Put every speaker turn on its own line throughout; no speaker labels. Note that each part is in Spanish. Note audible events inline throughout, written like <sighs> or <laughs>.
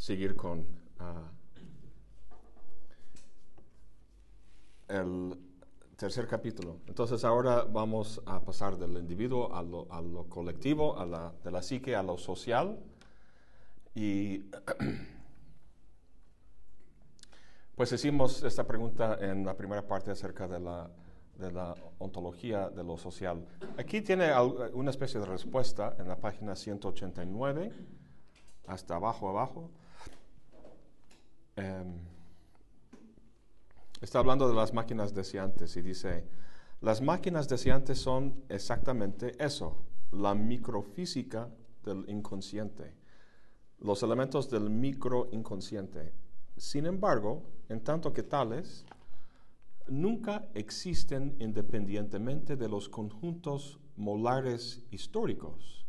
seguir con ah, el tercer capítulo. Entonces ahora vamos a pasar del individuo a lo, a lo colectivo, a la, de la psique a lo social. Y <clears throat> pues hicimos esta pregunta en la primera parte acerca de la, de la ontología de lo social. Aquí tiene una especie de respuesta en la página 189, hasta abajo, abajo. Em, está hablando de las máquinas deseantes y dice, las máquinas deseantes son exactamente eso, la microfísica del inconsciente, los elementos del microinconsciente. Sin embargo, en tanto que tales, nunca existen independientemente de los conjuntos molares históricos,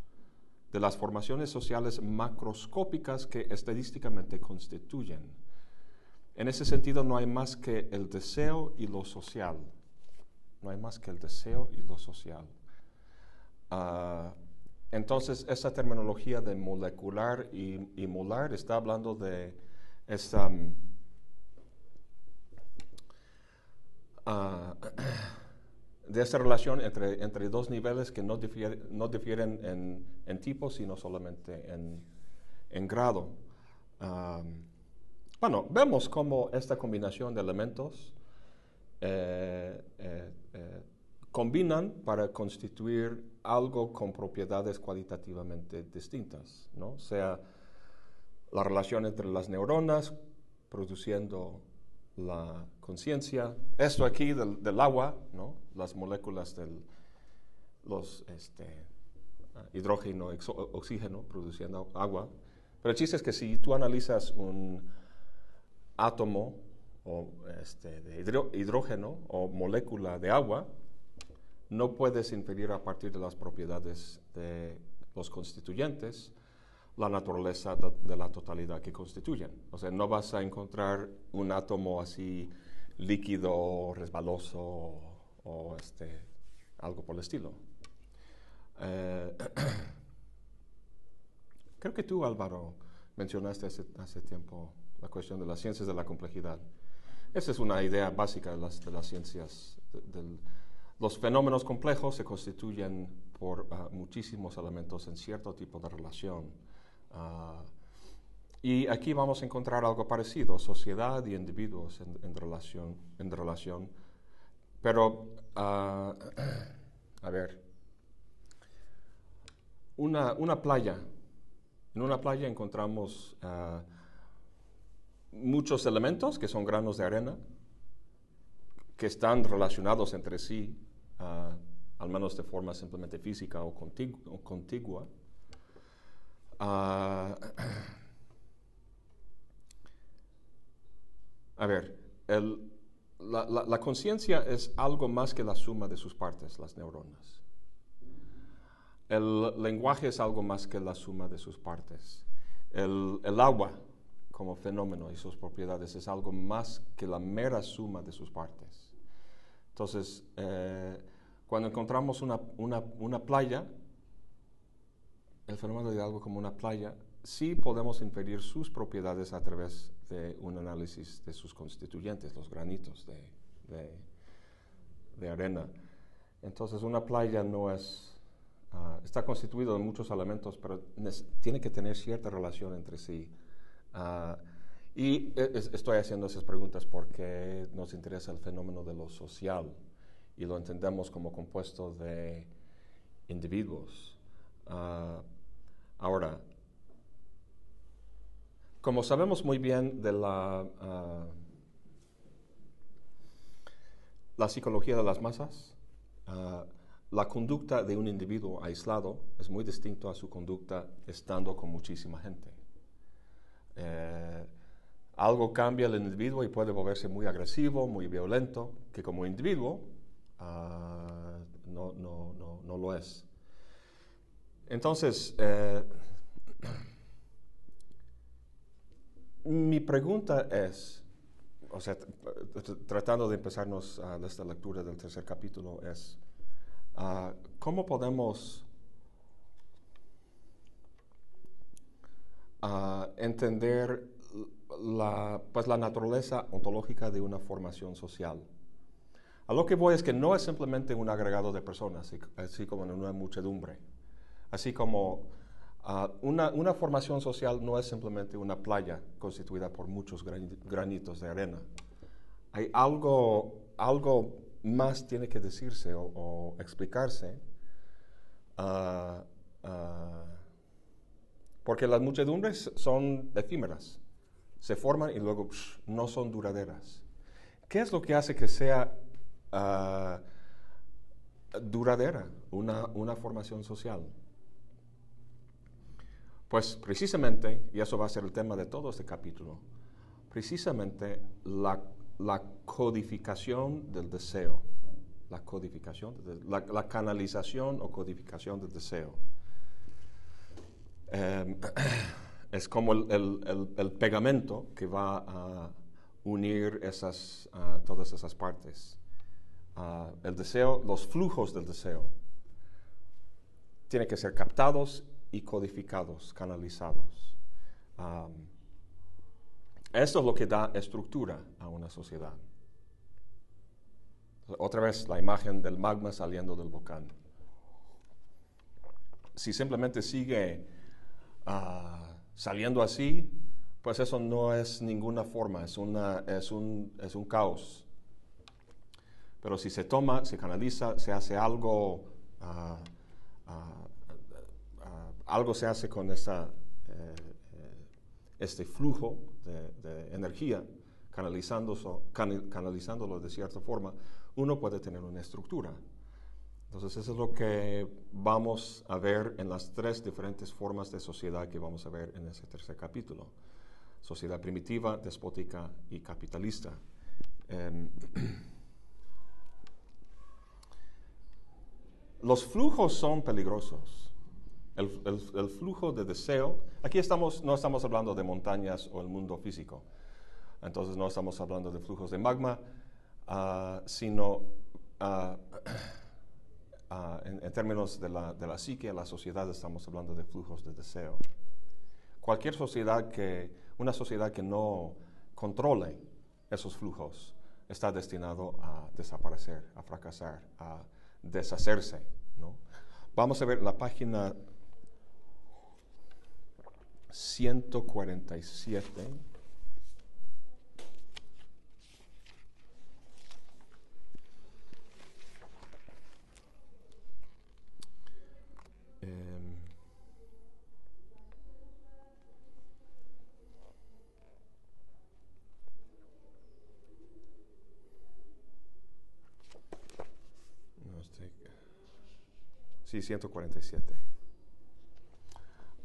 de las formaciones sociales macroscópicas que estadísticamente constituyen. En ese sentido, no hay más que el deseo y lo social. No hay más que el deseo y lo social. Ah, entonces, esa terminología de molecular y, molar está hablando de esta, mm, ah, <clears throat> de esta relación entre, entre dos niveles que no, no difieren en, en, tipo, sino solamente en, en grado. Ah, bueno, vemos cómo esta combinación de elementos eh, eh, eh, combinan para constituir algo con propiedades cualitativamente distintas, ¿no? sea la relación entre las neuronas produciendo la conciencia, esto aquí del, agua, ¿no? las moléculas del los, este, hidrógeno, oxígeno produciendo agua. Pero el chiste es que si tú analizas un átomo o este, de hidrógeno o molécula de agua, no puedes inferir a partir de las propiedades de los constituyentes la naturaleza de, la totalidad que constituyen. O sea, no vas a encontrar un átomo así líquido, resbaloso o, este, algo por el estilo. Eh, <clears throat> creo que tú, Álvaro, mencionaste hace tiempo la cuestión de las ciencias de la complejidad. Esa es una idea básica de las, de las ciencias. los fenómenos complejos se constituyen por ah, muchísimos elementos en cierto tipo de relación. Ah, y aquí vamos a encontrar algo parecido, sociedad y individuos en, relación, en relación. Pero, ah, <clears throat> a ver, una, una, playa. En una playa encontramos muchos elementos que son granos de arena, que están relacionados entre sí, ah, al menos de forma simplemente física o, contigua. Ah, a ver, la, conciencia es algo más que la suma de sus partes, las neuronas. El lenguaje es algo más que la suma de sus partes. El, el agua como fenómeno y sus propiedades es algo más que la mera suma de sus partes. Entonces, eh, cuando encontramos una, una, playa, el fenómeno de algo como una playa, sí podemos inferir sus propiedades a través de un análisis de sus constituyentes, los granitos de, de, arena. Entonces, una playa no es, ah, está constituido de muchos elementos, pero tiene que tener cierta relación entre sí. Ah, y e, estoy haciendo esas preguntas porque nos interesa el fenómeno de lo social y lo entendemos como compuesto de individuos. Ah, ahora, como sabemos muy bien de la, ah, psicología de las masas, la conducta de un individuo aislado es muy distinto a su conducta estando con muchísima gente. Eh, algo cambia el individuo y puede volverse muy agresivo, muy violento, que como individuo ah, no, no, no, no, lo es. Entonces, eh, mi pregunta es, o sea, tratando de empezarnos a esta lectura del tercer capítulo, es, ah, ¿cómo podemos entender la, pues, la naturaleza ontológica de una formación social. A lo que voy es que no es simplemente un agregado de personas, así, como en una muchedumbre. Así como ah, una, una, formación social no es simplemente una playa constituida por muchos granitos de arena. Hay algo, algo más tiene que decirse o, explicarse, ah, ah, porque las muchedumbres son efímeras, se forman y luego no son duraderas. ¿Qué es lo que hace que sea uh, duradera una, una formación social? Pues precisamente, y eso va a ser el tema de todo este capítulo, precisamente la, la codificación del deseo, la codificación, la, la canalización o codificación del deseo. Um, <clears throat> es como el, el, el, pegamento que va a unir esas, uh, todas esas partes. Uh, el deseo, los flujos del deseo, tienen que ser captados y codificados, canalizados. Um, esto es lo que da estructura a una sociedad. Otra vez la imagen del magma saliendo del volcán. Si simplemente sigue uh, Saliendo así, pues eso no es ninguna forma, es, una, es, un, es un caos. Pero si se toma, se canaliza, se hace algo, ah, ah, ah, algo se hace con esa, eh, eh, este flujo de, energía, canalizándolo, canalizándolo de cierta forma, uno puede tener una estructura. Entonces eso es lo que vamos a ver en las tres diferentes formas de sociedad que vamos a ver en ese tercer capítulo. Sociedad primitiva, despótica y capitalista. Em, <clears throat> los flujos son peligrosos. El, flujo de deseo, aquí estamos, no estamos hablando de montañas o el mundo físico, entonces no estamos hablando de flujos de magma, ah, sino uh, <clears throat> Ah, en, términos de la, de la psique, la sociedad, estamos hablando de flujos de deseo. Cualquier sociedad que, una sociedad que no controle esos flujos, está destinado a desaparecer, a fracasar, a deshacerse. ¿no? Vamos a ver la página 147. Sí, 147.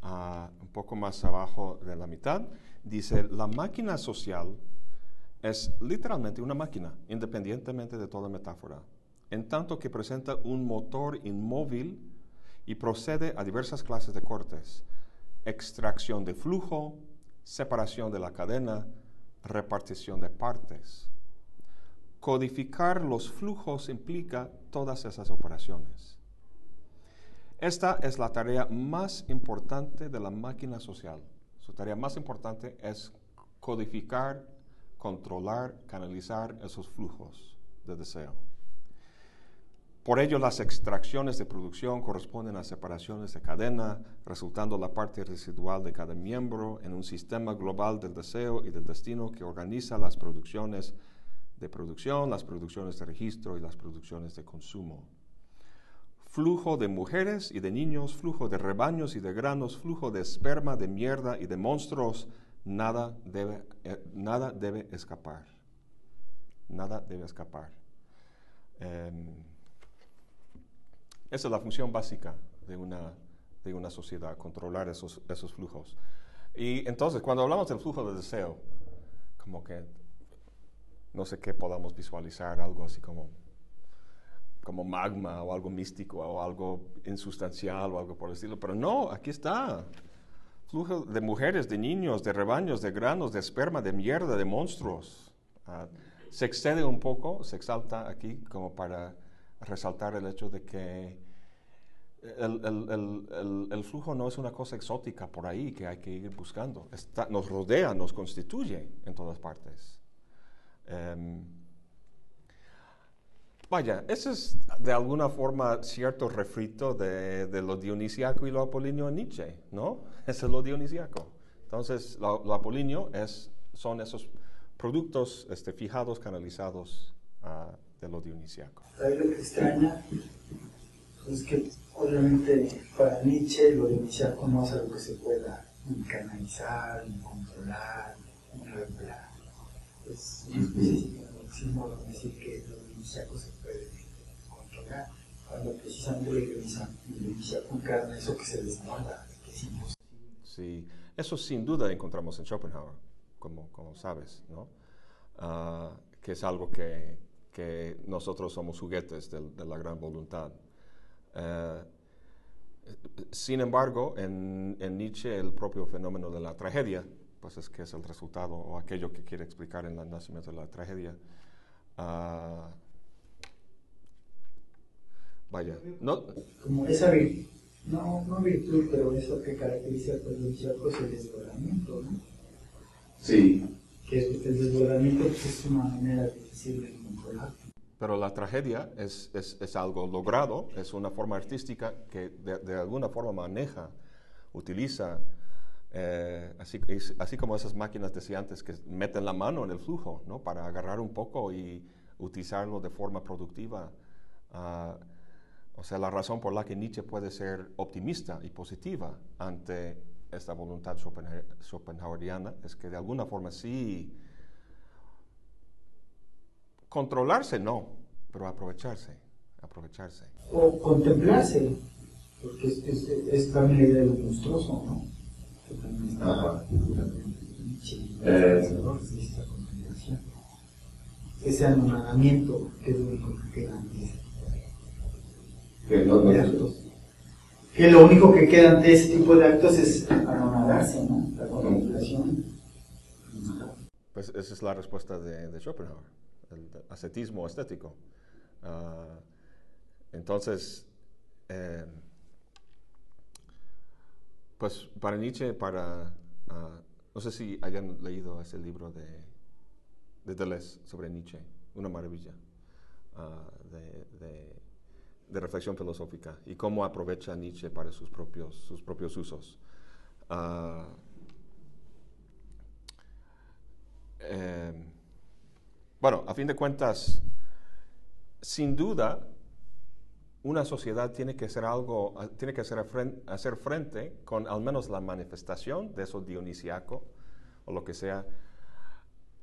Ah, un poco más abajo de la mitad, dice, la máquina social es literalmente una máquina, independientemente de toda metáfora, en tanto que presenta un motor inmóvil y procede a diversas clases de cortes, extracción de flujo, separación de la cadena, repartición de partes. Codificar los flujos implica todas esas operaciones. Esta es la tarea más importante de la máquina social. Su tarea más importante es codificar, controlar, canalizar esos flujos de deseo. Por ello, las extracciones de producción corresponden a separaciones de cadena, resultando la parte residual de cada miembro en un sistema global del deseo y del destino que organiza las producciones de producción, las producciones de registro y las producciones de consumo flujo de mujeres y de niños, flujo de rebaños y de granos, flujo de esperma, de mierda y de monstruos, nada debe, eh, nada debe escapar. Nada debe escapar. Em, esa es la función básica de una, de una sociedad, controlar esos, esos flujos. Y entonces, cuando hablamos del flujo de deseo, como que no sé qué podamos visualizar, algo así como como magma o algo místico o algo insustancial o algo por el estilo. Pero no, aquí está. Flujo de mujeres, de niños, de rebaños, de granos, de esperma, de mierda, de monstruos. Ah, se excede un poco, se exalta aquí como para resaltar el hecho de que el, flujo no es una cosa exótica por ahí que hay que ir buscando. nos rodea, nos constituye en todas partes. Em, vaya, ese es de alguna forma cierto refrito de, lo dionisiaco y lo apolíneo en Nietzsche, ¿no? <laughs> Ese es lo dionisiaco. Entonces, lo, apolíneo es, son esos productos este, fijados, canalizados uh, de lo dionisiaco.
¿Sabes lo que extraña? Es que obviamente para Nietzsche lo dionisiaco no es algo que se pueda ni canalizar, ni controlar, ni regular. Es una especie de decir que lo dionisiaco se cuando precisamente lo dionisiaco encarna eso que se desborda, que es imposible.
Sí, eso sin duda encontramos en Schopenhauer, como, como sabes, ¿no? Uh, que es algo que, que, nosotros somos juguetes de, de la gran voluntad. Uh, sin embargo, en, en, Nietzsche el propio fenómeno de la tragedia, pues es que es el resultado o aquello que quiere explicar en el nacimiento de la tragedia. Uh, vaya, no...
Como esa no, no virtud, pero eso que caracteriza al cierto es el desbordamiento, ¿no?
Sí.
Que el desbordamiento pues, es una manera difícil de controlar.
Pero la tragedia es, es, es, algo logrado, es una forma artística que de, de alguna forma maneja, utiliza, eh, así, así como esas máquinas decía antes que meten la mano en el flujo, ¿no? Para agarrar un poco y utilizarlo de forma productiva. Uh, o sea, la razón por la que Nietzsche puede ser optimista y positiva ante esta voluntad schopenhaueriana es que de alguna forma sí controlarse no, pero aprovecharse, aprovecharse.
O contemplarse, porque es, es, es también la idea de lo monstruoso, ¿no? Que también está Nietzsche, eh. ese anonadamiento que es lo único que queda antes que, lo único que queda ante ese tipo de actos es anonadarse, ¿no? La contemplación.
Pues esa es la respuesta de, Schopenhauer, el ascetismo estético. Uh, entonces, eh, pues para Nietzsche, para, uh, no sé si hayan leído ese libro de, de Deleuze sobre Nietzsche, una maravilla, uh, de, de de reflexión filosófica y cómo aprovecha Nietzsche para sus propios, sus propios usos. Uh, eh, bueno, a fin de cuentas, sin duda, una sociedad tiene que hacer algo, tiene que hacer, hacer frente con al menos la manifestación de eso dionisiaco o lo que sea,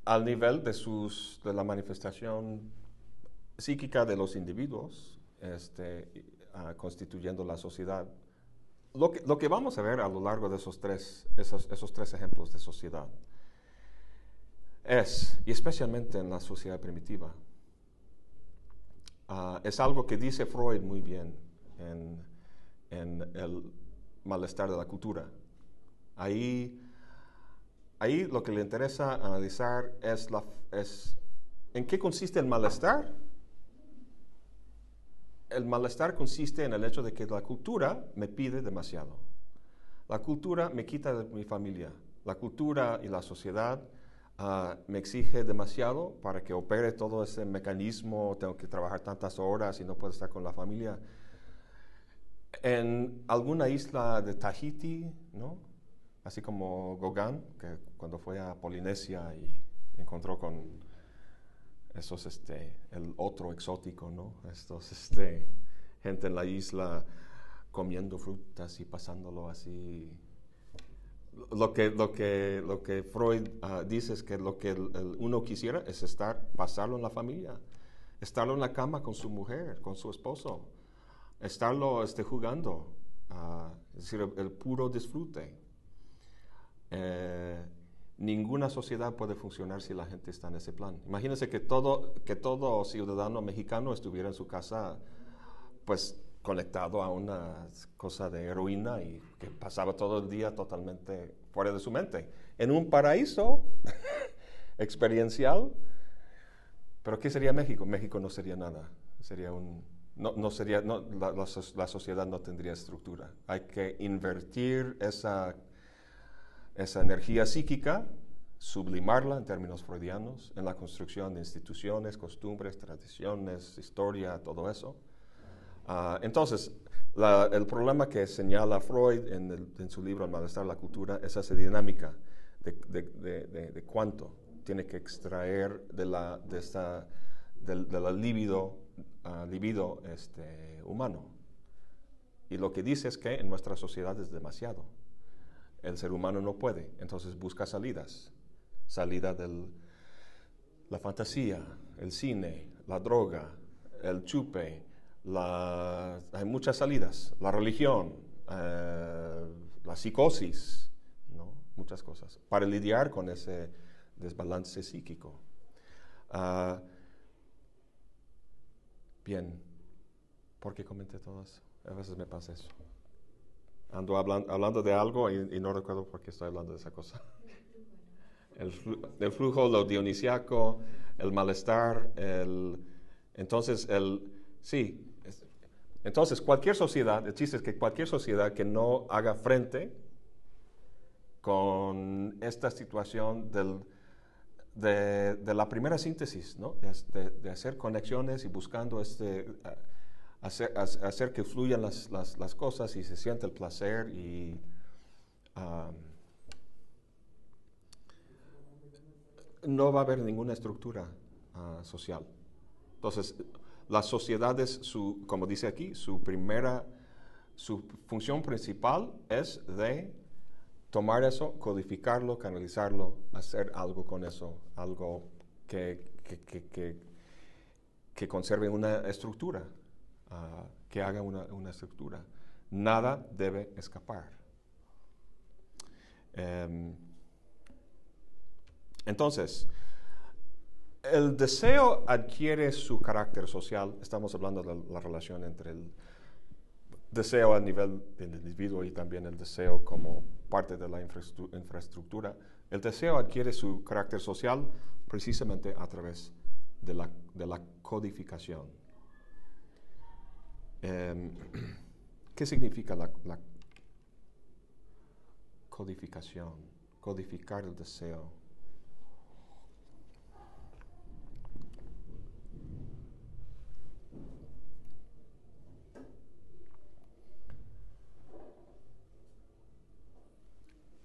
al nivel de, sus, de la manifestación psíquica de los individuos este, constituyendo la sociedad. Lo que, lo que, vamos a ver a lo largo de esos tres, esos, esos tres ejemplos de sociedad es, y especialmente en la sociedad primitiva, ah, es algo que dice Freud muy bien en, en, el malestar de la cultura. Ahí, ahí lo que le interesa analizar es, la, es en qué consiste el malestar el malestar consiste en el hecho de que la cultura me pide demasiado. La cultura me quita de mi familia. La cultura y la sociedad ah, me exige demasiado para que opere todo ese mecanismo. Tengo que trabajar tantas horas y no puedo estar con la familia. En alguna isla de Tahiti, ¿no? así como Gauguin, que cuando fue a Polinesia y encontró con eso es este, el otro exótico, ¿no? Estos, este, gente en la isla comiendo frutas y pasándolo así. Lo que, lo que, lo que Freud ah, dice es que lo que uno quisiera es estar, pasarlo en la familia, estarlo en la cama con su mujer, con su esposo, estarlo este, jugando, uh, es decir, el, puro disfrute. Eh, ninguna sociedad puede funcionar si la gente está en ese plan. Imagínense que todo, que todo ciudadano mexicano estuviera en su casa, pues conectado a una cosa de heroína y que pasaba todo el día totalmente fuera de su mente. En un paraíso <laughs> experiencial. Pero ¿qué sería México? México no sería nada. Sería un, no, no sería, no, la, la so- la sociedad no tendría estructura. Hay que invertir esa, esa energía psíquica, sublimarla en términos freudianos, en la construcción de instituciones, costumbres, tradiciones, historia, todo eso. Ah, entonces, el problema que señala Freud en, su libro El malestar de la cultura es esa dinámica de, de- de- cuánto tiene que extraer de la, de esta, la libido, ah, libido este, humano. Y lo que dice es que en nuestra sociedad es demasiado. El ser humano no puede, entonces busca salidas. Salida de la fantasía, el cine, la droga, el chupe, la- hay muchas salidas, la religión, eh, la psicosis, ¿no? muchas cosas, para lidiar con ese desbalance psíquico. Ah, bien, ¿por qué comenté todo eso? A veces me pasa eso. Ando hablan- hablando de algo y, y no recuerdo por qué estoy hablando de esa cosa. El, el flujo, lo dionisiaco, el malestar, el, entonces el, sí, es- entonces cualquier sociedad, el chiste es que cualquier sociedad que no haga frente con esta situación del, de, de la primera síntesis, ¿no? de, de- de hacer conexiones y buscando este, hacer, ha- hacer que fluyan las, cosas y se siente el placer y... no va a haber ninguna estructura ah, social. Entonces, las sociedades, su, como dice aquí, su primera, su función principal es de tomar eso, codificarlo, canalizarlo, hacer algo con eso, algo que conserve una estructura, ah, que haga una, una estructura. Nada debe escapar. Em, entonces, el deseo adquiere su carácter social. Estamos hablando de la relación entre el deseo a nivel del individuo y también el deseo como parte de la infraestructura. El deseo adquiere su carácter social precisamente a través de la, de la codificación. Em, <clears throat> ¿Qué significa la, codificación? Codificar el deseo.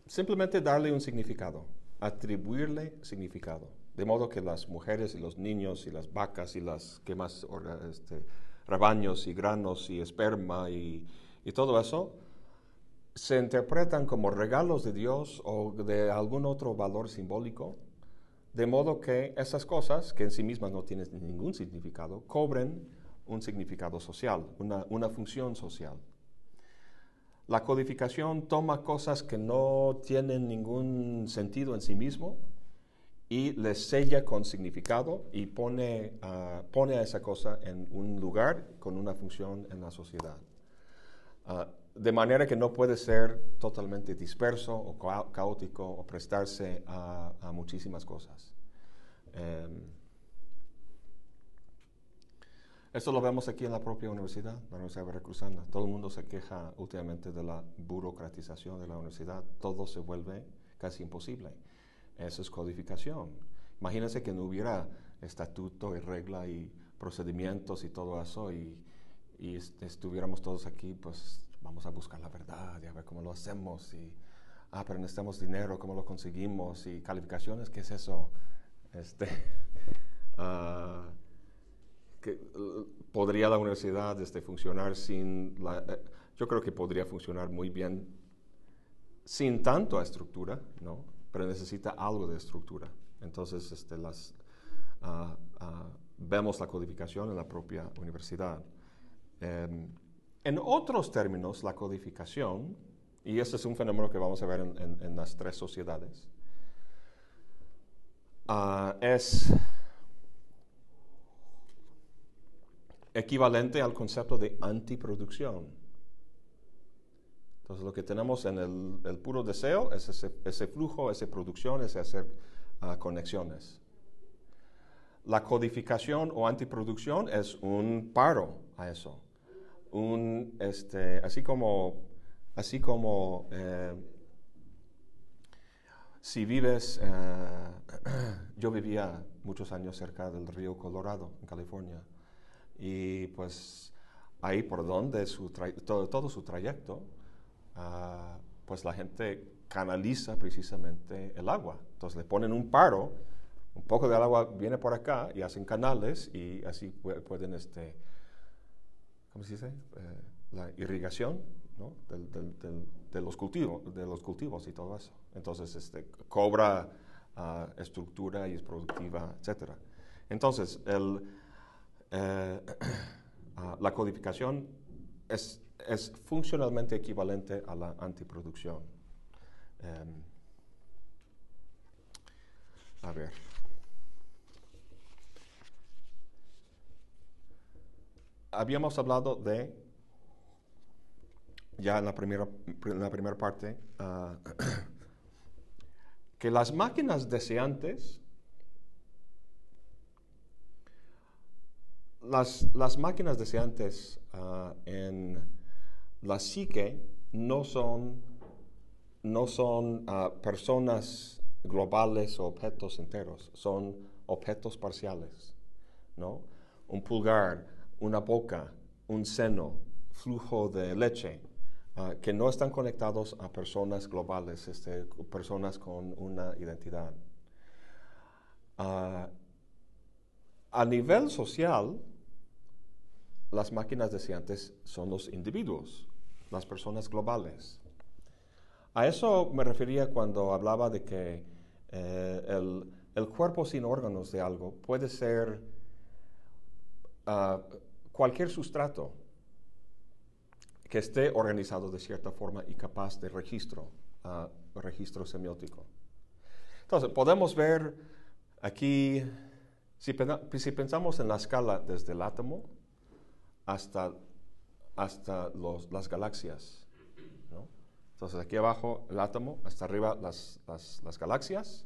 Simplemente darle un significado, atribuirle significado. De modo que las mujeres y los niños y las vacas y las que más este, rebaños y granos y esperma y, y todo eso se interpretan como regalos de Dios o de algún otro valor simbólico, de modo que esas cosas, que en sí mismas no tienen ningún significado, cobren un significado social, una, una función social. La codificación toma cosas que no tienen ningún sentido en sí mismo y les sella con significado y pone, ah, pone a esa cosa en un lugar con una función en la sociedad. Ah, de manera que no puede ser totalmente disperso o ca- caótico o prestarse a, a muchísimas cosas. Em, esto lo vemos aquí en la propia universidad, la Universidad Veracruzana. Todo el mundo se queja últimamente de la burocratización de la universidad. Todo se vuelve casi imposible. Eso es codificación. Imagínense que no hubiera estatuto y regla y procedimientos y todo eso y, y est- estuviéramos todos aquí, pues vamos a buscar la verdad y a ver cómo lo hacemos y, ah, pero necesitamos dinero, ¿cómo lo conseguimos? Y calificaciones, ¿qué es eso? Este, <laughs> ah, que, ¿Podría la universidad este, funcionar sin la... eh, yo creo que podría funcionar muy bien sin tanto estructura, ¿no? Pero necesita algo de estructura. Entonces, este, las, ah, ah, vemos la codificación en la propia universidad. Em, en otros términos, la codificación, y este es un fenómeno que vamos a ver en, las tres sociedades, ah, es equivalente al concepto de antiproducción. Entonces lo que tenemos en el, el puro deseo es ese, ese flujo, esa producción, ese hacer ah, conexiones. la codificación o antiproducción es un paro a eso. Un, este, así como, así como eh, si vives, eh, <clears throat> yo vivía muchos años cerca del río Colorado, en California, y pues ahí por donde su todo, todo, su trayecto, ah, pues la gente canaliza precisamente el agua. Entonces le ponen un paro, un poco del agua viene por acá y hacen canales y así pueden, este, ¿cómo se dice? Eh, la irrigación ¿no? de, los cultivos, de los cultivos y todo eso. Entonces este, cobra ah, estructura y es productiva, etc. Entonces, el, eh, <clears throat> ah, la codificación es, es funcionalmente equivalente a la antiproducción. Em, a ver. Habíamos hablado de, ya en la primera, en la primera parte, ah, <clears throat> que las máquinas deseantes, las, las máquinas deseantes uh, en la psique no son no son ah, personas globales o objetos enteros, son objetos parciales, ¿no? Un pulgar, una boca, un seno, flujo de leche, ah, que no están conectados a personas globales, este, personas con una identidad. Ah, a nivel social, las máquinas deseantes son los individuos, las personas globales. A eso me refería cuando hablaba de que eh, el, cuerpo sin órganos de algo puede ser ah, cualquier sustrato que esté organizado de cierta forma y capaz de registro, uh, registro semiótico. Entonces, podemos ver aquí, si, pensamos en la escala desde el átomo hasta, hasta las galaxias, entonces aquí abajo el átomo, hasta arriba las, galaxias.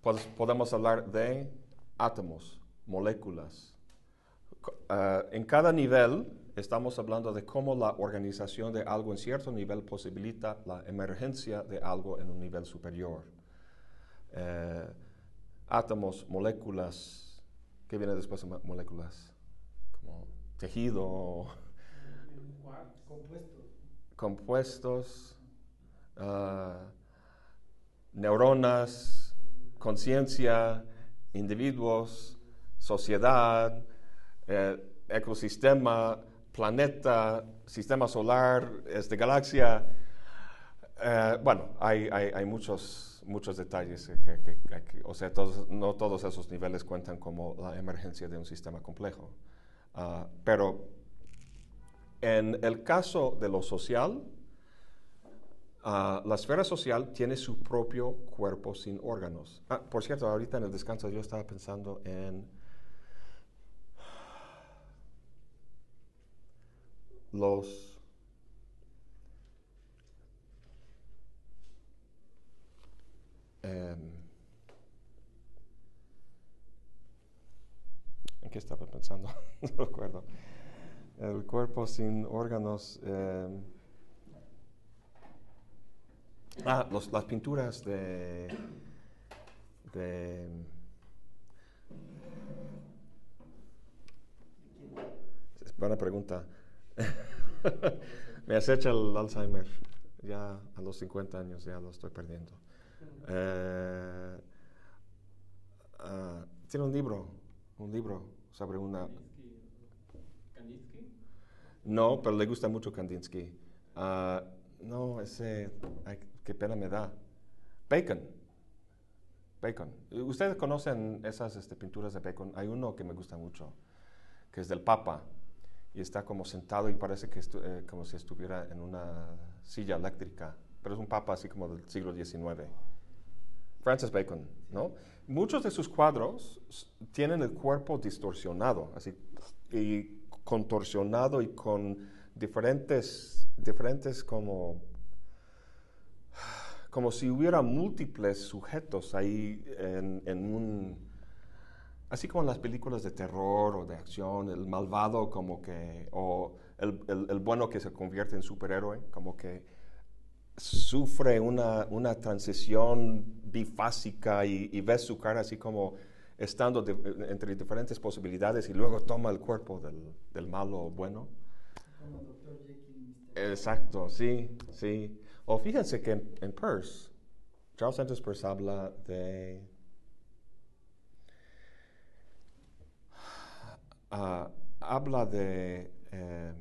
Pues, podemos hablar de átomos, moléculas. Eh, en cada nivel estamos hablando de cómo la organización de algo en cierto nivel posibilita la emergencia de algo en un nivel superior. Eh, átomos, moléculas, ¿qué viene después de moléculas? Como tejido.
Compuesto
compuestos, ah, neuronas, conciencia, individuos, sociedad, eh, ecosistema, planeta, sistema solar, este, galaxia. Eh, bueno, hay, muchos, muchos detalles, que, o sea, no todos esos niveles cuentan como la emergencia de un sistema complejo. Ah, pero en el caso de lo social, ah, la esfera social tiene su propio cuerpo sin órganos. Ah, por cierto, ahorita en el descanso yo estaba pensando en los em, ¿En qué estaba pensando? <laughs> no recuerdo el cuerpo sin órganos. Eh, ah, las pinturas de, de buena pregunta. <laughs> Me acecha el Alzheimer. Ya a los 50 años ya lo estoy perdiendo. Eh, ah, tiene un libro, un libro sobre una no, pero le gusta mucho Kandinsky. Ah, no, ese, qué pena me da. Bacon. Bacon. Ustedes conocen esas este, pinturas de Bacon. Hay uno que me gusta mucho, que es del Papa. Y está como sentado y parece que eh, como si estuviera en una silla eléctrica. Pero es un Papa así como del siglo XIX. Francis Bacon, ¿no? Muchos de sus cuadros tienen el cuerpo distorsionado, así, y contorsionado y con diferentes, diferentes como, como si hubiera múltiples sujetos ahí en, un, así como en las películas de terror o de acción, el malvado como que, o el, el- el bueno que se convierte en superhéroe, como que sufre una, una transición bifásica y, y ves su cara así como estando entre diferentes posibilidades y luego toma el cuerpo del, del malo o bueno. Exacto, sí, sí. O fíjense que en, en Peirce, Charles Sanders Peirce habla de... ah, habla de... eh,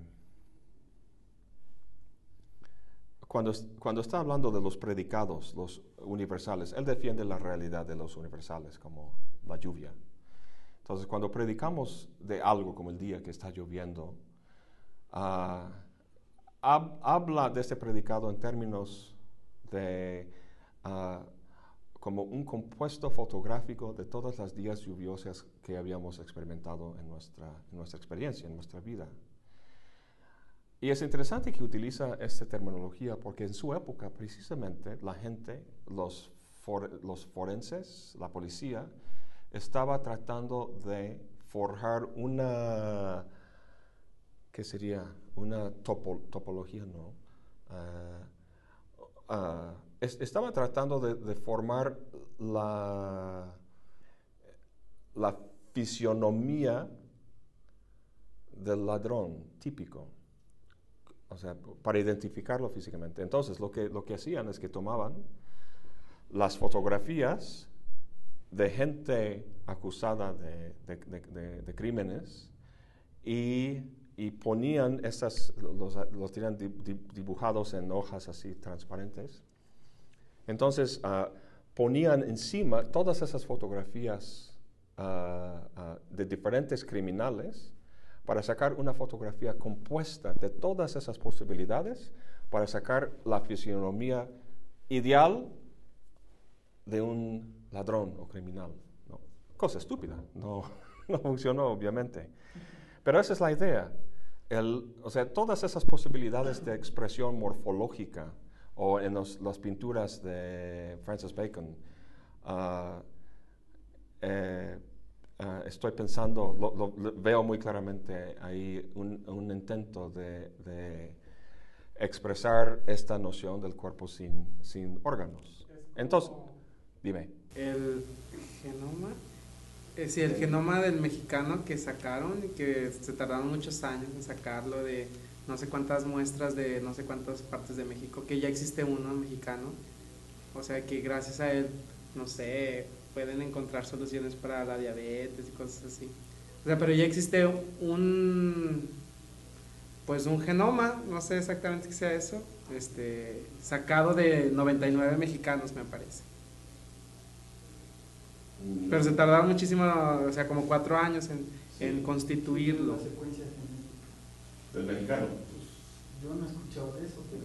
cuando, cuando está hablando de los predicados, los universales, él defiende la realidad de los universales, como la lluvia. Entonces, cuando predicamos de algo como el día que está lloviendo, ah, hab- habla de este predicado en términos de ah, como un compuesto fotográfico de todas las días lluviosas que habíamos experimentado en nuestra, en nuestra experiencia, en nuestra vida. Y es interesante que utiliza esta terminología porque en su época precisamente la gente, los forenses, la policía, estaba tratando de forjar una, ¿qué sería? Una topo- topología, ¿no? Ah, ah, es- estaba tratando de, de formar la, la fisionomía del ladrón típico o sea, para identificarlo físicamente. Entonces, lo que, lo que hacían es que tomaban las fotografías de gente acusada de, de- de- crímenes y, y ponían esas, los, los tenían di- di- dibujados en hojas así transparentes. Entonces, ah, ponían encima todas esas fotografías ah, ah, de diferentes criminales para sacar una fotografía compuesta de todas esas posibilidades, para sacar la fisionomía ideal de un ladrón o criminal. ¿no? Cosa estúpida, no, <laughs> no funcionó obviamente. Pero esa es la idea. El- o sea, todas esas posibilidades de expresión morfológica o en los- las pinturas de Francis Bacon, ah, eh, ah, estoy pensando, veo muy claramente ahí un, un intento de, de expresar esta noción del cuerpo sin, sin órganos. Entonces, dime.
El genoma, eh, sí, el genoma del mexicano que sacaron y que se tardaron muchos años en sacarlo de no sé cuántas muestras de no sé cuántas partes de México, que ya existe uno mexicano. O sea que gracias a él, no sé, pueden encontrar soluciones para la diabetes y cosas así. O sea, pero ya existe un, pues un genoma, no sé exactamente qué sea eso, este, sacado de 99 mexicanos me parece. Pero se tardaron muchísimo, o sea, como cuatro años en, en constituirlo.
La secuencia genética.
Del mexicano.
Yo no he escuchado de eso, pero...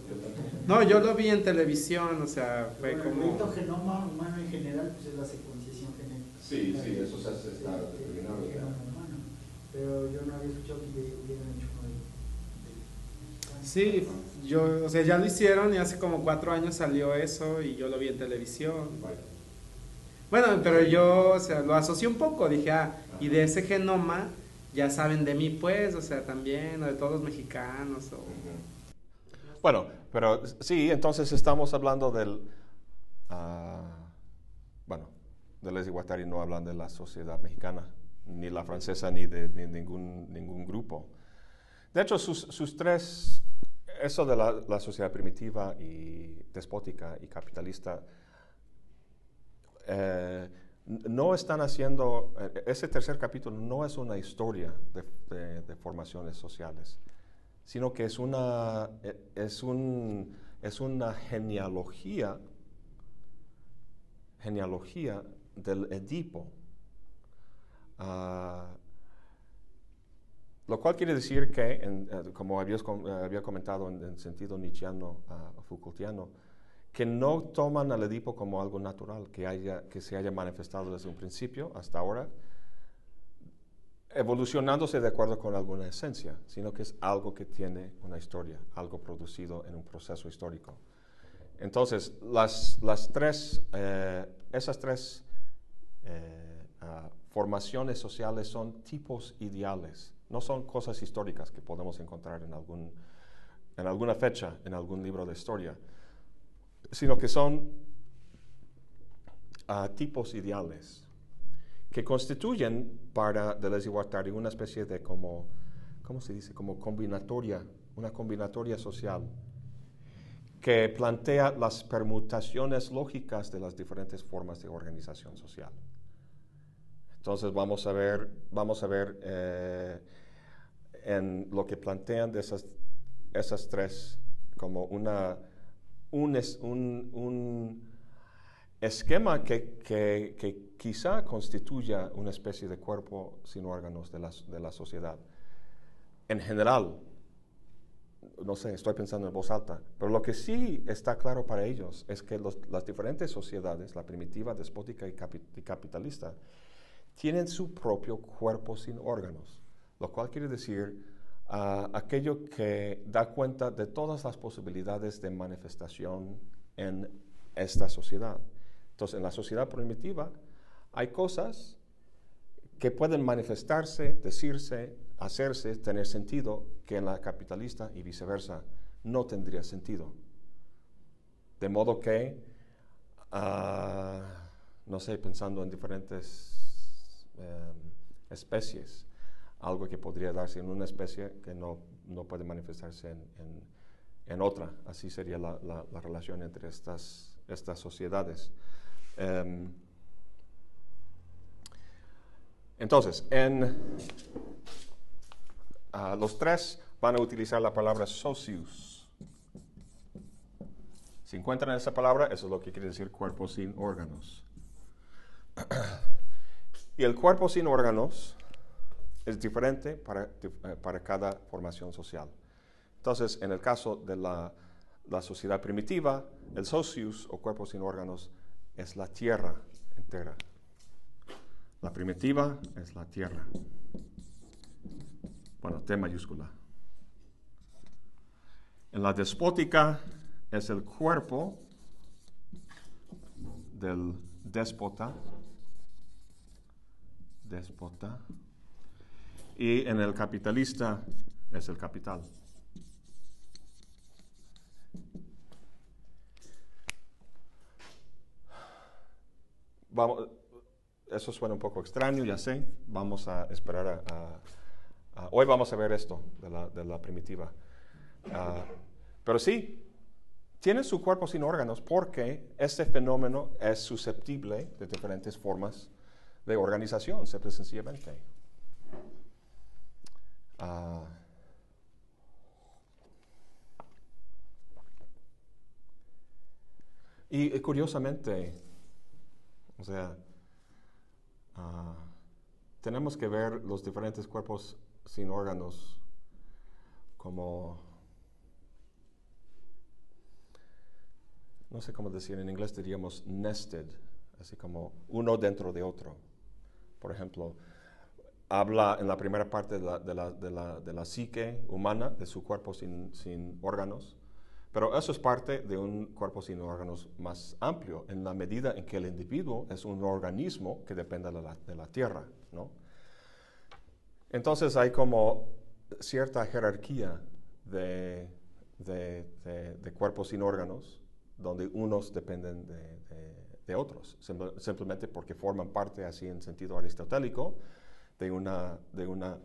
No, yo lo vi en televisión, o sea, fue
El
como...
proyecto genoma humano en general pues es la secuenciación genética.
Sí, sí, eso se hace, está
del-
determinado
genoma humano. Pero yo no había escuchado que hubieran hecho de- de-
Sí, yo, o sea, ya lo hicieron y hace como cuatro años salió eso y yo lo vi en televisión. Bueno, pero yo, o sea, lo asocié un poco, dije, ah, y de ese genoma ya saben de mí, pues, o sea, también, o de todos los mexicanos, o...
Bueno, pero sí, entonces estamos hablando del, ah, bueno, de Leslie Guattari no hablan de la sociedad mexicana, ni la francesa, ni de ni ningún, ningún grupo. De hecho, sus, sus tres, eso de la, la sociedad primitiva y despótica y capitalista, eh, no están haciendo, eh, ese tercer capítulo no es una historia de, formaciones sociales, sino que es una, eh, es un, es una genealogía, genealogía del Edipo. Ah, lo cual quiere decir que, eh, como habías había comentado en, en sentido nietzscheano, ah, Foucaultiano, que no toman al Edipo como algo natural, que, haya, que se haya manifestado desde un principio hasta ahora, evolucionándose de acuerdo con alguna esencia, sino que es algo que tiene una historia, algo producido en un proceso histórico. Entonces, las, las tres, eh, esas tres eh, ah, formaciones sociales son tipos ideales, no son cosas históricas que podemos encontrar en, algún, en alguna fecha, en algún libro de historia, sino que son ah, tipos ideales que constituyen para Deleuze y Guattari una especie de como, ¿cómo se dice? Como combinatoria, una combinatoria social que plantea las permutaciones lógicas de las diferentes formas de organización social. Entonces vamos a ver, vamos a ver eh, en lo que plantean esas, esas tres como una, un, un, esquema que, que, que, quizá constituya una especie de cuerpo sin órganos de la, de la sociedad. En general, no sé, estoy pensando en voz alta, pero lo que sí está claro para ellos es que las diferentes sociedades, la primitiva, despótica y, capitalista, tienen su propio cuerpo sin órganos, lo cual quiere decir ah, aquello que da cuenta de todas las posibilidades de manifestación en esta sociedad. Entonces, en la sociedad primitiva hay cosas que pueden manifestarse, decirse, hacerse, tener sentido, que en la capitalista y viceversa no tendría sentido. De modo que, ah, no sé, pensando en diferentes em, especies, algo que podría darse en una especie que no, puede manifestarse en, otra. Así sería la, relación entre estas, estas sociedades. Em, entonces, en ah, los tres van a utilizar la palabra socius. Si encuentran esa palabra, eso es lo que quiere decir cuerpo sin órganos. <clears throat> y el cuerpo sin órganos es diferente para, eh, para cada formación social. Entonces, en el caso de la, la sociedad primitiva, el socius o cuerpo sin órganos es la tierra entera. La primitiva es la tierra. Bueno, T mayúscula. En la despótica es el cuerpo del déspota. Déspota. Y en el capitalista es el capital. Vamos, eso suena un poco extraño, ya sé. Vamos a esperar a... hoy vamos a ver esto de la, primitiva. Ah, pero sí, tiene su cuerpo sin órganos porque este fenómeno es susceptible de diferentes formas de organización, simple sencillamente. Ah, y curiosamente, o sea, Ah, tenemos que ver los diferentes cuerpos sin órganos como, no sé cómo decir, en inglés diríamos nested, así como uno dentro de otro. Por ejemplo, habla en la primera parte de la, de la, de la, de la psique humana, de su cuerpo sin, sin órganos, pero eso es parte de un cuerpo sin órganos más amplio, en la medida en que el individuo es un organismo que depende de la, de tierra, ¿no? Entonces hay como cierta jerarquía de, de, de, cuerpos sin órganos, donde unos dependen de, otros, simplemente porque forman parte, así en sentido aristotélico, de, una, de, una,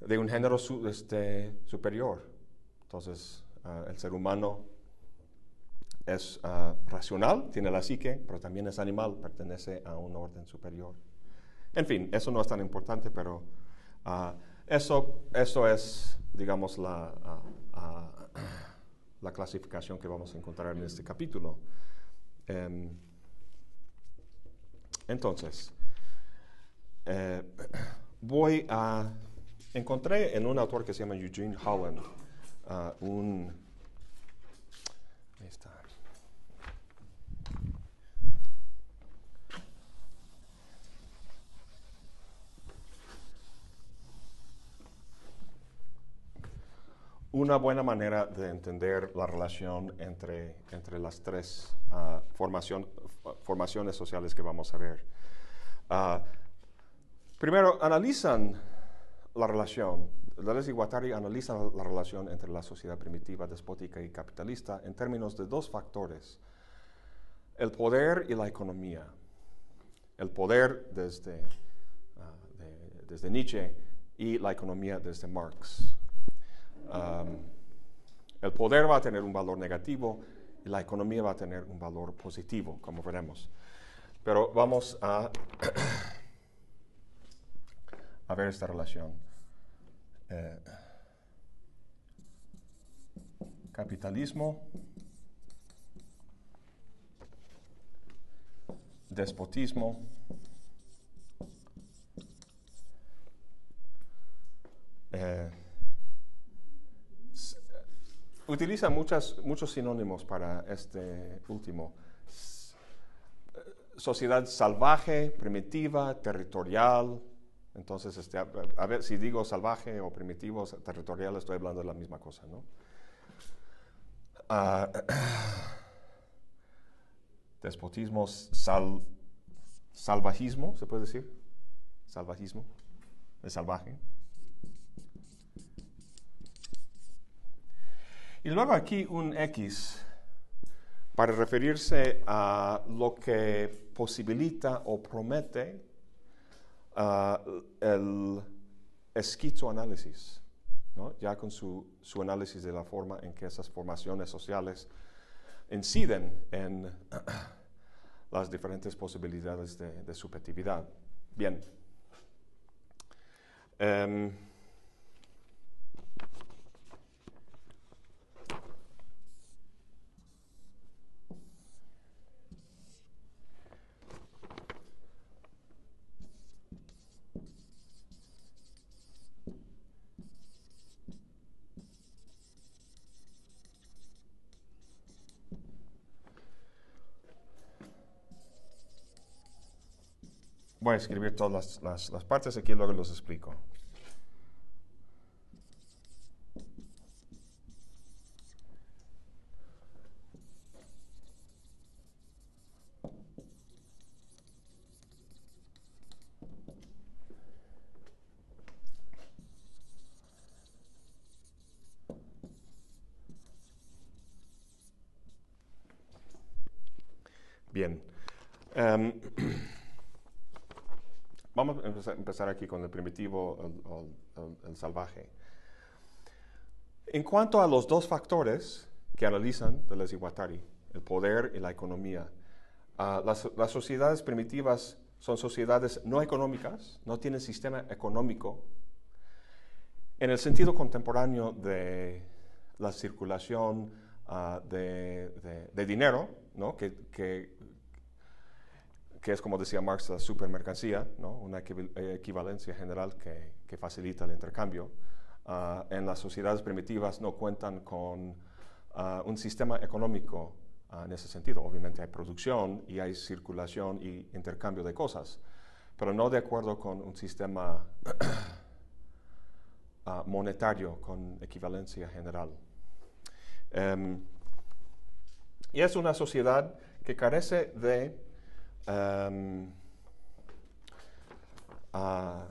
de un género este, superior. Entonces, Ah, el ser humano es ah, racional, tiene la psique, pero también es animal, pertenece a un orden superior. En fin, eso no es tan importante, pero ah, eso, eso es, digamos, la, <coughs> la clasificación que vamos a encontrar en este capítulo. Em, entonces, eh, <clears throat> voy a... Encontré en un autor que se llama Eugene Holland un... Una buena manera de entender la relación entre, entre las tres uh, formaciones sociales que vamos a ver. Uh, Primero, analizan la relación, Deleuze y Guattari analizan la relación entre la sociedad primitiva, despótica y capitalista en términos de dos factores, el poder y la economía. El poder desde, ah, de- desde Nietzsche y la economía desde Marx. Um, el poder va a tener un valor negativo y la economía va a tener un valor positivo, como veremos. Pero vamos a, <clears throat> a ver esta relación. Eh, capitalismo, despotismo, eh, utiliza muchas, muchos sinónimos para este último. Eh, Sociedad salvaje, primitiva, territorial. Entonces, este, a, ver, si digo salvaje o primitivo, territorial, estoy hablando de la misma cosa, ¿no? Ah, <clears throat> despotismo, sal- salvajismo, ¿se puede decir? Salvajismo, es salvaje. Y luego aquí un X para referirse a lo que posibilita o promete ah, el esquizoanálisis, ¿no? ya con su, su análisis de la forma en que esas formaciones sociales inciden en <clears throat> las diferentes posibilidades de, subjetividad. Bien. Em, Voy a escribir todas las, las- partes aquí luego los explico. Bien. Em, Vamos a empezar, aquí con el primitivo, el, el- el- salvaje. En cuanto a los dos factores que analizan de les Guattari, el poder y la economía, ah, las, las sociedades primitivas son sociedades no económicas, no tienen sistema económico, en el sentido contemporáneo de la circulación ah, de, de- de dinero, ¿no? que, que que es como decía Marx, la supermercancía, ¿no? una eh, equivalencia general que, que facilita el intercambio. Ah, en las sociedades primitivas no cuentan con ah, un sistema económico ah, en ese sentido. Obviamente hay producción y hay circulación y intercambio de cosas, pero no de acuerdo con un sistema <coughs> monetario con equivalencia general. Em, y es una sociedad que carece de em, ah,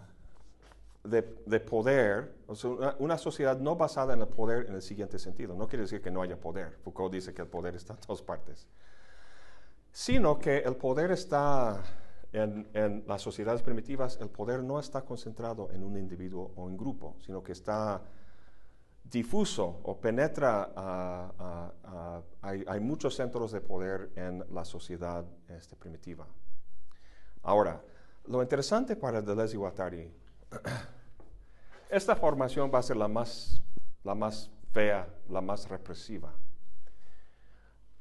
de, de poder, o sea, una, una sociedad no basada en el poder en el siguiente sentido. No quiere decir que no haya poder. Foucault dice que el poder está en todas partes. Sino que el poder está en, en las sociedades primitivas, el poder no está concentrado en un individuo o en grupo, sino que está difuso o penetra, a- hay, muchos centros de poder en la sociedad este, primitiva. Ahora, lo interesante para Deleuze y Guattari, <clears throat> esta formación va a ser la más, la más fea, la más represiva.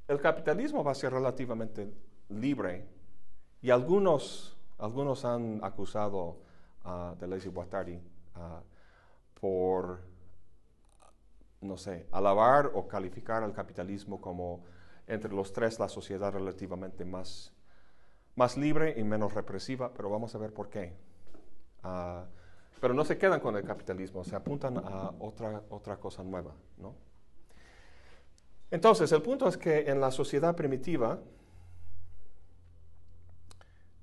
El capitalismo va a ser relativamente libre y algunos, algunos han acusado a Deleuze y Guattari ah, por no sé, alabar o calificar al capitalismo como entre los tres la sociedad relativamente más, más libre y menos represiva, pero vamos a ver por qué. Ah, pero no se quedan con el capitalismo, se apuntan a otra, otra cosa nueva, ¿no? Entonces, el punto es que en la sociedad primitiva,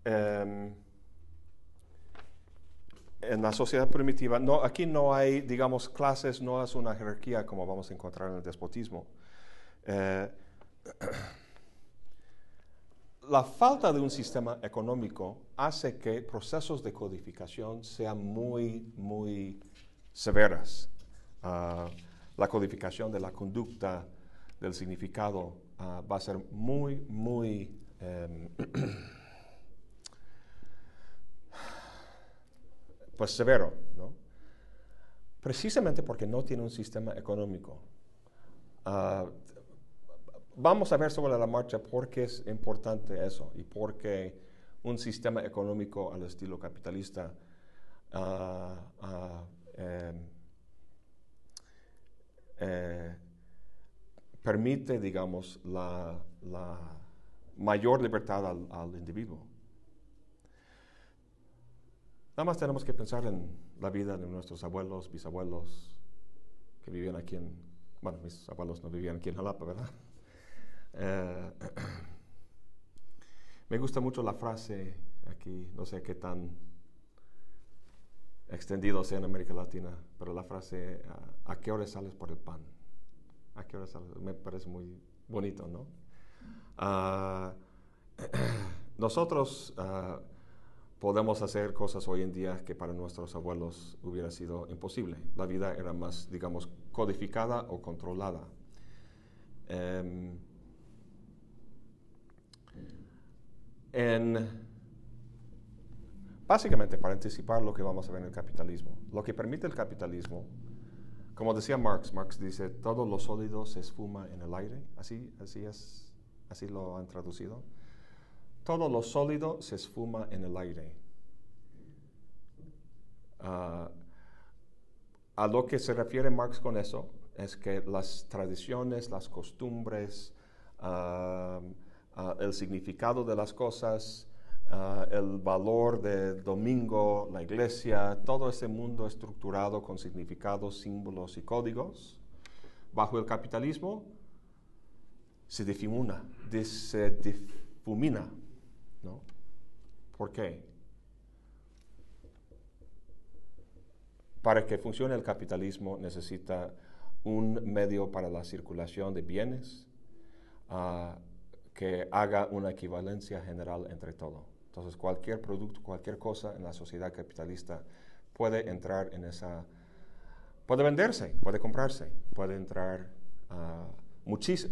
em, en la sociedad primitiva, no, aquí no hay, digamos, clases, no es una jerarquía como vamos a encontrar en el despotismo. Eh, la falta de un sistema económico hace que procesos de codificación sean muy, muy severas. Ah, la codificación de la conducta, del significado, ah, va a ser muy, muy... em, <clears throat> pues severo, ¿no? Precisamente porque no tiene un sistema económico. Ah, vamos a ver sobre la marcha por qué es importante eso y por qué un sistema económico al estilo capitalista ah, ah, em, eh, permite, digamos, la, mayor libertad al individuo. Nada más tenemos que pensar en la vida de nuestros abuelos, bisabuelos, que vivían aquí en, bueno, mis abuelos no vivían aquí en Jalapa, ¿verdad? Eh, <clears throat> me gusta mucho la frase aquí, no sé qué tan extendido sea en América Latina, pero la frase, ¿a qué hora sales por el pan? ¿A qué hora sales? Me parece muy bonito, ¿no? Ah, <clears throat> nosotros ah, podemos hacer cosas hoy en día que para nuestros abuelos hubiera sido imposible. La vida era más, digamos, codificada o controlada. Em, en, básicamente, para anticipar lo que vamos a ver en el capitalismo, lo que permite el capitalismo, como decía Marx, Marx dice, todo lo sólido se esfuma en el aire, así, así es, así lo han traducido. Todo lo sólido se esfuma en el aire. Ah, a lo que se refiere Marx con eso es que las tradiciones, las costumbres, ah, ah, el significado de las cosas, el valor del domingo, la iglesia, todo ese mundo estructurado con significados, símbolos y códigos, bajo el capitalismo, se difumina, se difumina ¿no? ¿Por qué? Para que funcione el capitalismo necesita un medio para la circulación de bienes ah, que haga una equivalencia general entre todo. Entonces cualquier producto, cualquier cosa en la sociedad capitalista puede entrar en esa, puede venderse, puede comprarse, puede entrar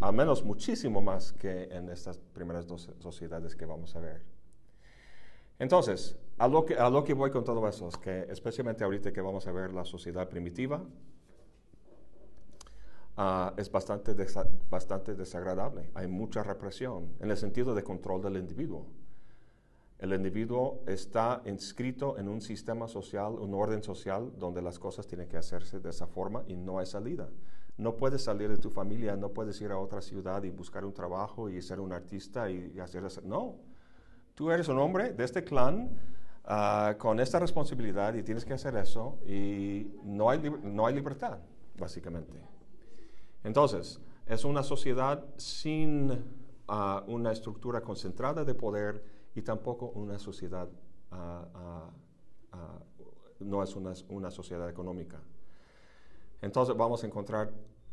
al menos muchísimo más que en estas primeras dos sociedades que vamos a ver. Entonces, a lo que, a lo que voy con todo eso es que, especialmente ahorita que vamos a ver la sociedad primitiva, ah, es bastante, bastante desagradable. Hay mucha represión en el sentido de control del individuo. El individuo está inscrito en un sistema social, un orden social, donde las cosas tienen que hacerse de esa forma y no hay salida. No puedes salir de tu familia, no puedes ir a otra ciudad y buscar un trabajo y ser un artista y, hacer eso. No, tú eres un hombre de este clan ah, con esta responsabilidad y tienes que hacer eso y no hay, no hay libertad, básicamente. Entonces, es una sociedad sin ah, una estructura concentrada de poder y tampoco una sociedad, ah, no es una, una sociedad económica entonces vamos a encontrar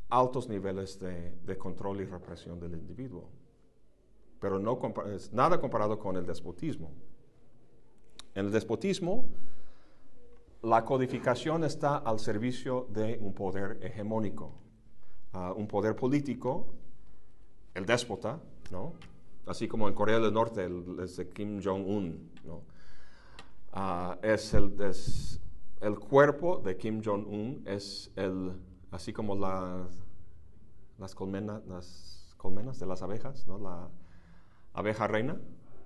altos niveles de, control y represión del individuo, pero nada comparado con el despotismo. En el despotismo, la codificación está al servicio de un poder hegemónico, ah, un poder político, el déspota, ¿no? así como en Corea del Norte, el, de Kim Jong-un, ¿no? Ah, es, el, es el cuerpo de Kim Jong-un es el, así como las, colmenas, las colmenas de las abejas, ¿no? la abeja reina,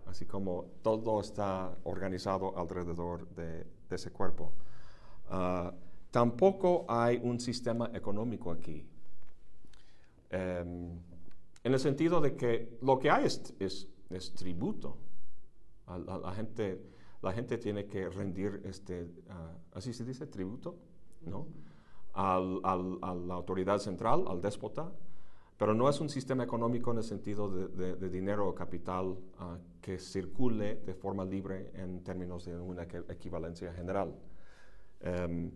así como todo está organizado alrededor de, ese cuerpo. Ah, tampoco hay un sistema económico aquí. Em, en el sentido de que lo que hay es, es, tributo. a la gente la gente tiene que rendir, este, ah, así se dice, tributo, ¿no? Al, a la autoridad central, al déspota, pero no es un sistema económico en el sentido de, dinero o capital ah, que circule de forma libre en términos de una equivalencia general. Em,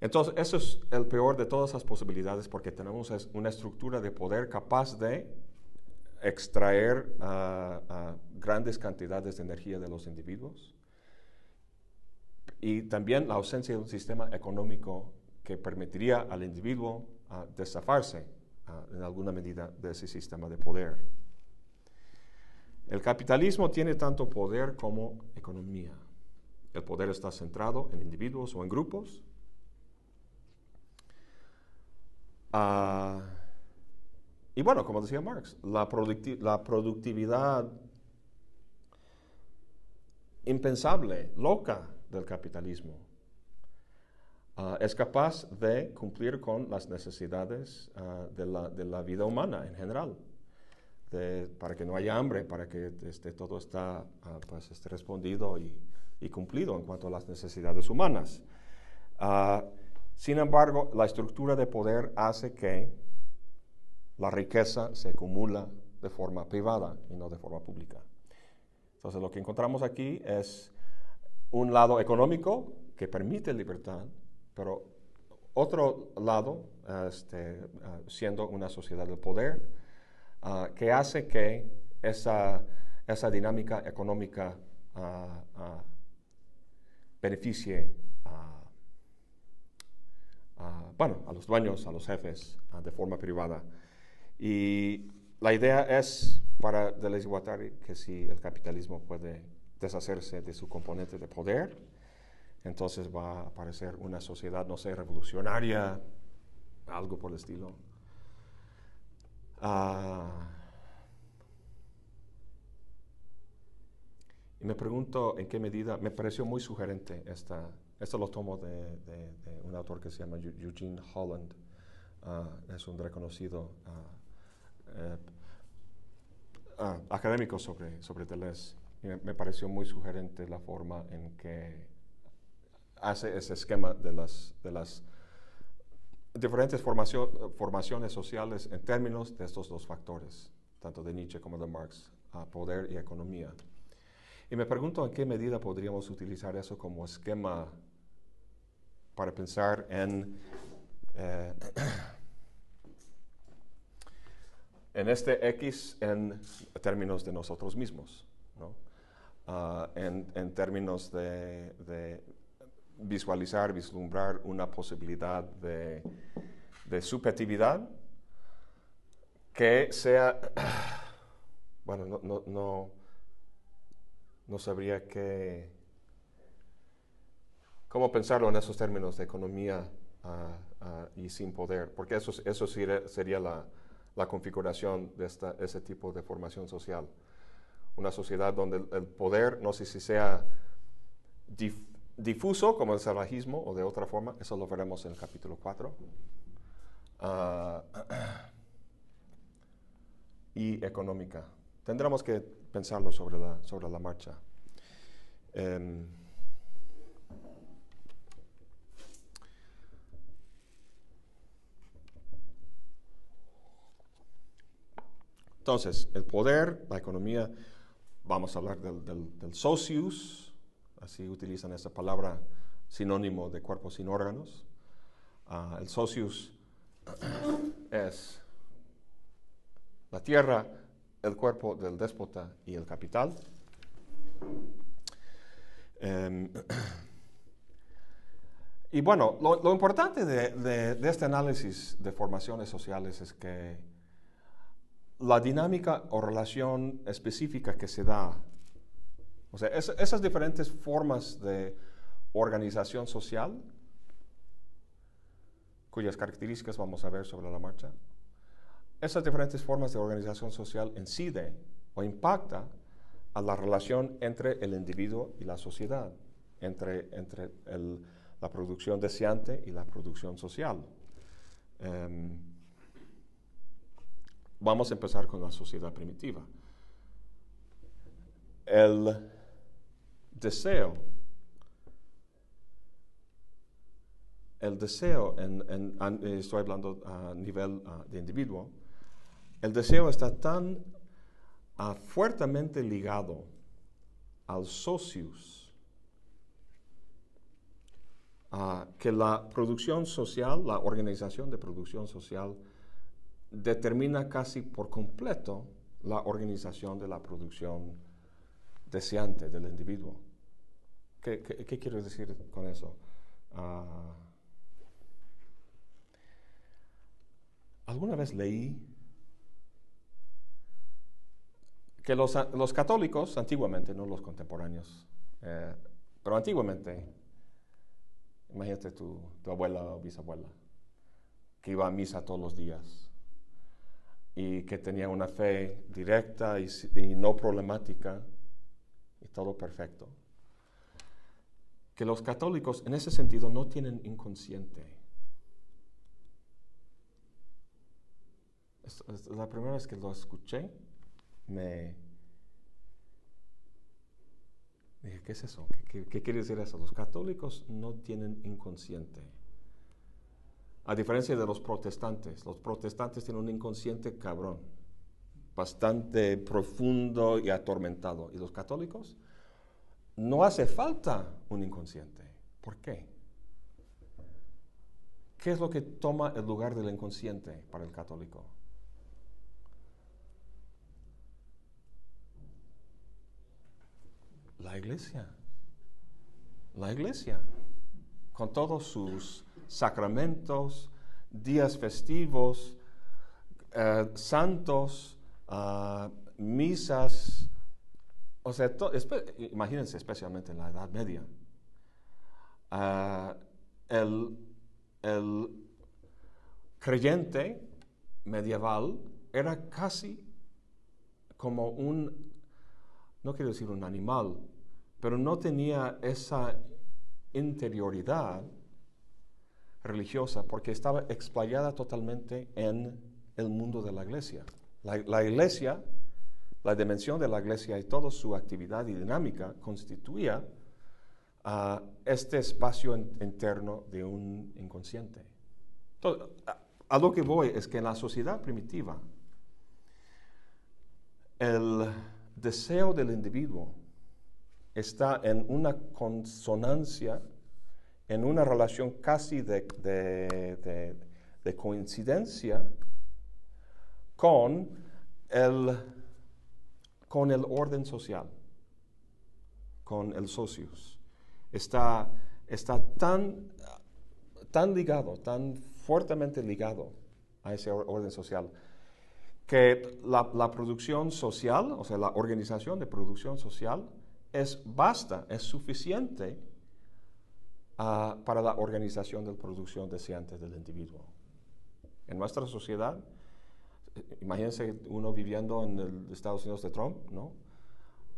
entonces, eso es el peor de todas las posibilidades porque tenemos una estructura de poder capaz de extraer ah, ah, grandes cantidades de energía de los individuos y también la ausencia de un sistema económico que permitiría al individuo uh, desafarse en alguna medida de ese sistema de poder. El capitalismo tiene tanto poder como economía. El poder está centrado en individuos o en grupos. y bueno, como decía Marx, la, la productividad impensable, loca del capitalismo, ah, es capaz de cumplir con las necesidades ah, de, la, vida humana en general, para que no haya hambre, para que este, todo está ah, pues, esté respondido y, y, cumplido en cuanto a las necesidades humanas. sin embargo, la estructura de poder hace que la riqueza se acumula de forma privada y no de forma pública. Entonces, lo que encontramos aquí es un lado económico que permite libertad, pero otro lado, este, ah, siendo una sociedad del poder, ah, que hace que esa, esa dinámica económica uh, beneficie bueno, a los dueños, a los jefes, de forma privada. Y la idea es para Deleuze y Guattari que si el capitalismo puede deshacerse de su componente de poder, entonces va a aparecer una sociedad, no sé, revolucionaria, algo por el estilo. Ah, y me pregunto en qué medida, me pareció muy sugerente esta, esto lo tomo de, un autor que se llama Eugene Holland, ah, es un reconocido uh, académico sobre, sobre Deleuze me, pareció muy sugerente la forma en que hace ese esquema de las, diferentes formaciones sociales en términos de estos dos factores, tanto de Nietzsche como de Marx, poder y economía. Y me pregunto en qué medida podríamos utilizar eso como esquema para pensar en, eh, <clears throat> en este X en términos de nosotros mismos. ¿no? Ah, en, términos de, visualizar, vislumbrar una posibilidad de, subjetividad que sea, <clears throat> bueno, no, no, sabría qué, cómo pensarlo en esos términos de economía ah, ah, y sin poder, porque eso, eso sería, la, configuración de ese tipo de formación social una sociedad donde el, poder, no sé si sea difuso como el salvajismo o de otra forma, eso lo veremos en el capítulo 4. Ah, <clears throat> y económica. Tendremos que pensarlo sobre la, sobre la marcha. Em, entonces, el poder, la economía, vamos a hablar del, socius, así utilizan esa palabra sinónimo de cuerpos sin órganos. Ah, el socius <coughs> es la tierra, el cuerpo del déspota y el capital. Em, <coughs> y bueno, lo, importante de, este análisis de formaciones sociales es que la dinámica o relación específica que se da, o sea, esas diferentes formas de organización social, cuyas características vamos a ver sobre la marcha, esas diferentes formas de organización social incide o impacta a la relación entre el individuo y la sociedad, entre, entre la producción deseante y la producción social. Em, Vamos a empezar con la sociedad primitiva. El deseo, el deseo, estoy hablando a nivel ah, de individuo, el deseo está tan ah, fuertemente ligado al socius ah, que la producción social, la organización de producción social, determina casi por completo la organización de la producción deseante del individuo. ¿Qué, qué, quiero decir con eso? Ah, ¿Alguna vez leí que los, los, católicos, antiguamente, no los contemporáneos, eh, pero antiguamente, imagínate tu, tu abuela o bisabuela, que iba a misa todos los días y que tenía una fe directa y, no problemática y todo perfecto. Que los católicos en ese sentido no tienen inconsciente. La primera vez que lo escuché, me dije, ¿qué es eso? ¿Qué, qué quiere decir eso? Los católicos no tienen inconsciente. A diferencia de los protestantes, los protestantes tienen un inconsciente cabrón, bastante profundo y atormentado. ¿Y los católicos? No hace falta un inconsciente. ¿Por qué? ¿Qué es lo que toma el lugar del inconsciente para el católico? La iglesia. La iglesia. Con todos sus sacramentos, días festivos, eh, santos, ah, misas. O sea, imagínense especialmente en la Edad Media. Ah, el, el creyente medieval era casi como un, no quiero decir un animal, pero no tenía esa interioridad religiosa porque estaba explayada totalmente en el mundo de la iglesia. La, iglesia, la dimensión de la iglesia y toda su actividad y dinámica constituía uh, este espacio interno de un inconsciente. a lo que voy es que en la sociedad primitiva, el deseo del individuo está en una consonancia en una relación casi de, coincidencia con el, con el orden social, con el socius. Está, está tan, tan ligado, tan fuertemente ligado a ese orden social, que la, producción social, o sea, la organización de producción social, es basta, es suficiente para la organización de la producción deseante del individuo. En nuestra sociedad, imagínense uno viviendo en el Estados Unidos de Trump, ¿no?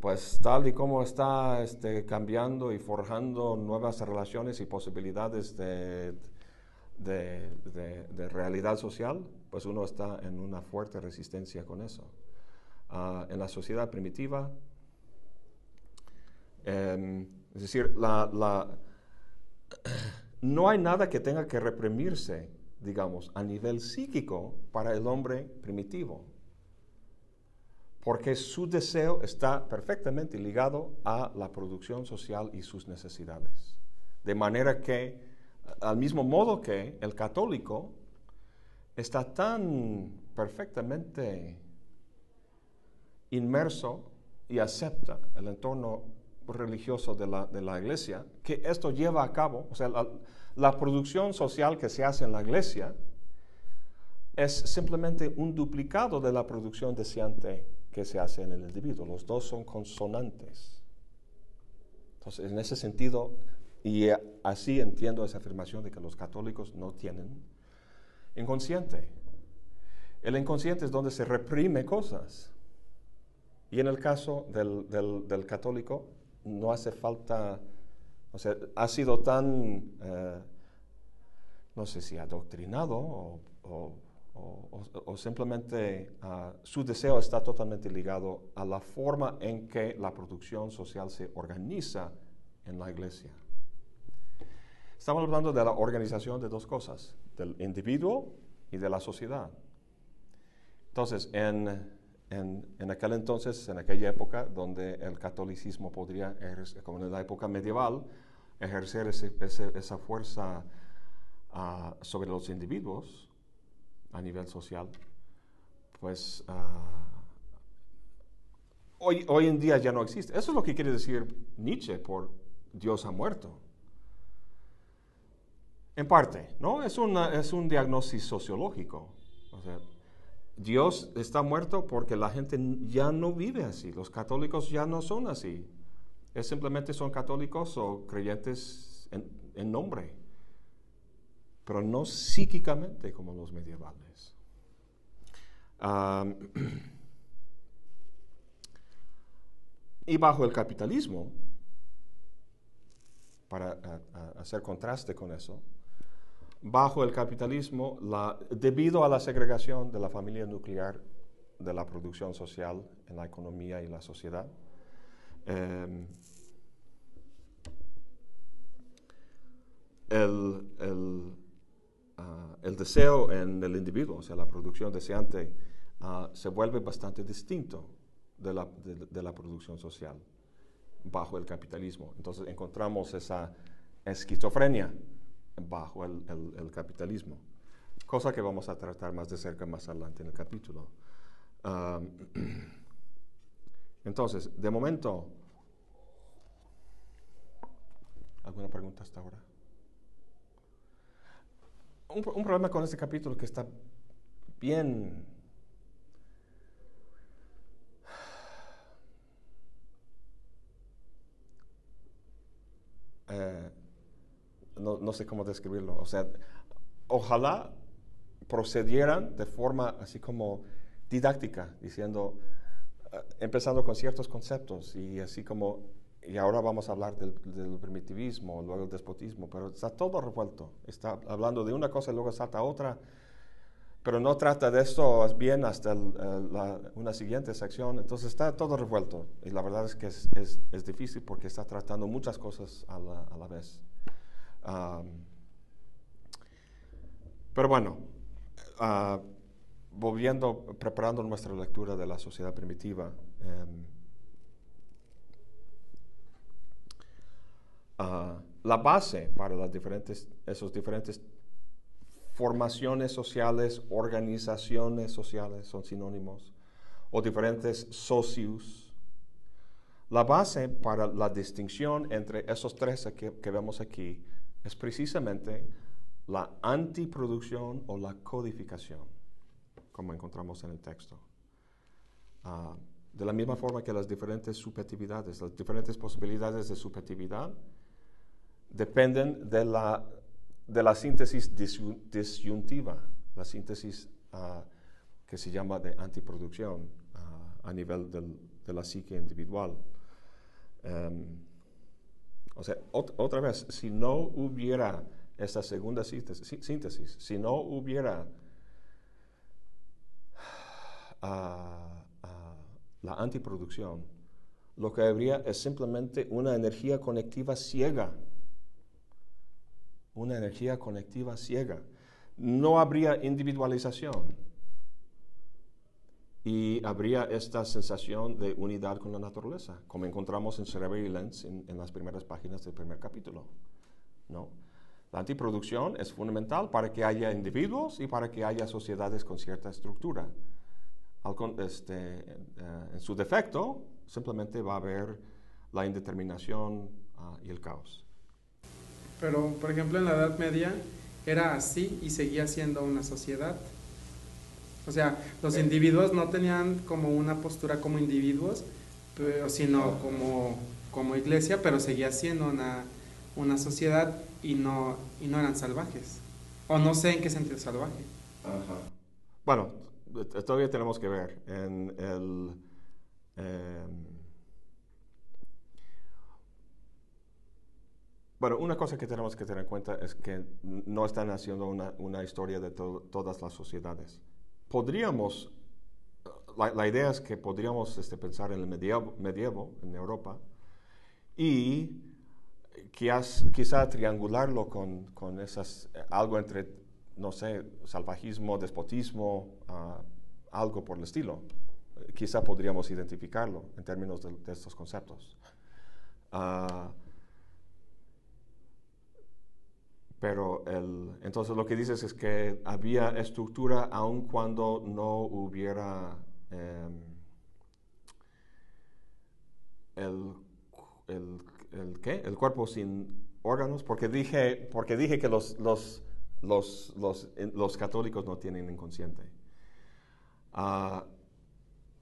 Pues tal y como está este, cambiando y forjando nuevas relaciones y posibilidades de, de, realidad social, pues uno está en una fuerte resistencia con eso. Ah, en la sociedad primitiva, em, es decir, la, la no hay nada que tenga que reprimirse, digamos, a nivel psíquico para el hombre primitivo. Porque su deseo está perfectamente ligado a la producción social y sus necesidades. De manera que, al mismo modo que el católico está tan perfectamente inmerso y acepta el entorno religioso de la, de la, iglesia, que esto lleva a cabo, o sea, la, producción social que se hace en la iglesia es simplemente un duplicado de la producción deseante que se hace en el individuo. Los dos son consonantes. Entonces, en ese sentido, y así entiendo esa afirmación de que los católicos no tienen inconsciente. El inconsciente es donde se reprime cosas. Y en el caso del, del, del católico, no hace falta, o sea, ha sido tan, eh, no sé si adoctrinado o, simplemente ah, su deseo está totalmente ligado a la forma en que la producción social se organiza en la iglesia. Estamos hablando de la organización de dos cosas, del individuo y de la sociedad. Entonces, en en, aquel entonces, en aquella época donde el catolicismo podría, como en la época medieval, ejercer ese- ese- esa fuerza ah, sobre los individuos a nivel social, pues ah, hoy, hoy en día ya no existe. Eso es lo que quiere decir Nietzsche por Dios ha muerto. En parte, ¿no? Es, una, es un diagnóstico sociológico. O sea, Dios está muerto porque la gente ya no vive así. Los católicos ya no son así. Es simplemente son católicos o creyentes en, nombre, pero no psíquicamente como los medievales. <clears throat> Y bajo el capitalismo, para hacer contraste con eso, bajo el capitalismo, debido a la segregación de la familia nuclear de la producción social en la economía y la sociedad, em, el, el, ah, el deseo en el individuo, o sea, la producción deseante, ah, se vuelve bastante distinto de la, de la producción social bajo el capitalismo. Entonces encontramos esa esquizofrenia bajo el, el- capitalismo, cosa que vamos a tratar más de cerca más adelante en el capítulo. <clears throat> Entonces, de momento, ¿alguna pregunta hasta ahora? Un problema con este capítulo que está bien <sighs> eh, no, sé cómo describirlo. O sea, ojalá procedieran de forma así como didáctica, diciendo, eh, empezando con ciertos conceptos y así como, y ahora vamos a hablar del, del primitivismo, luego el despotismo, pero está todo revuelto. Está hablando de una cosa y luego salta a otra, pero no trata de esto bien hasta el- la- una siguiente sección. Entonces está todo revuelto y la verdad es que es, difícil porque está tratando muchas cosas a la vez. Am, pero bueno, ah, volviendo, preparando nuestra lectura de la sociedad primitiva, em, ah, la base para las diferentes, esos diferentes formaciones sociales, organizaciones sociales, son sinónimos, o diferentes socios. La base para la distinción entre esos tres que, que vemos aquí es precisamente la antiproducción o la codificación, como encontramos en el texto. Ah, de la misma forma que las diferentes subjetividades, las diferentes posibilidades de subjetividad dependen de la, de la síntesis disyuntiva, la síntesis ah, que se llama de antiproducción ah, a nivel de la psique individual. Em, o sea, ot- otra vez, si no hubiera esta segunda síntesis, sí- síntesis, si no hubiera <sighs> ah, ah, la antiproducción, lo que habría es simplemente una energía conectiva ciega. Una energía conectiva ciega. No habría individualización. Y habría esta sensación de unidad con la naturaleza, como encontramos en Lenz en, en las primeras páginas del primer capítulo. ¿no? La antiproducción es fundamental para que haya individuos y para que haya sociedades con cierta estructura. Al este, eh, en su defecto, simplemente va a haber la indeterminación ah, y el caos.
Pero, por ejemplo, en la Edad Media era así y seguía siendo una sociedad. O sea, los individuos no tenían como una postura como individuos, pero, sino como, como iglesia, pero seguía siendo una, una sociedad y no, y no eran salvajes. O no sé en qué sentido salvaje.
Ajá.
Bueno, todavía tenemos que ver en el... em, bueno, una cosa que tenemos que tener en cuenta es que no están haciendo una, una historia de to- todas las sociedades. Podríamos, la, la idea es que podríamos este, pensar en el medievo, medievo en Europa y quizás, quizá triangularlo con, con esas, eh, algo entre, no sé, salvajismo, despotismo, ah, algo por el estilo. Quizá podríamos identificarlo en términos de, de estos conceptos. Ah, pero el, entonces lo que dices es que había estructura aun cuando no hubiera em, el, el, el, ¿qué? el cuerpo sin órganos, porque dije, porque dije que los, los, los, los, los católicos no tienen inconsciente. Ah,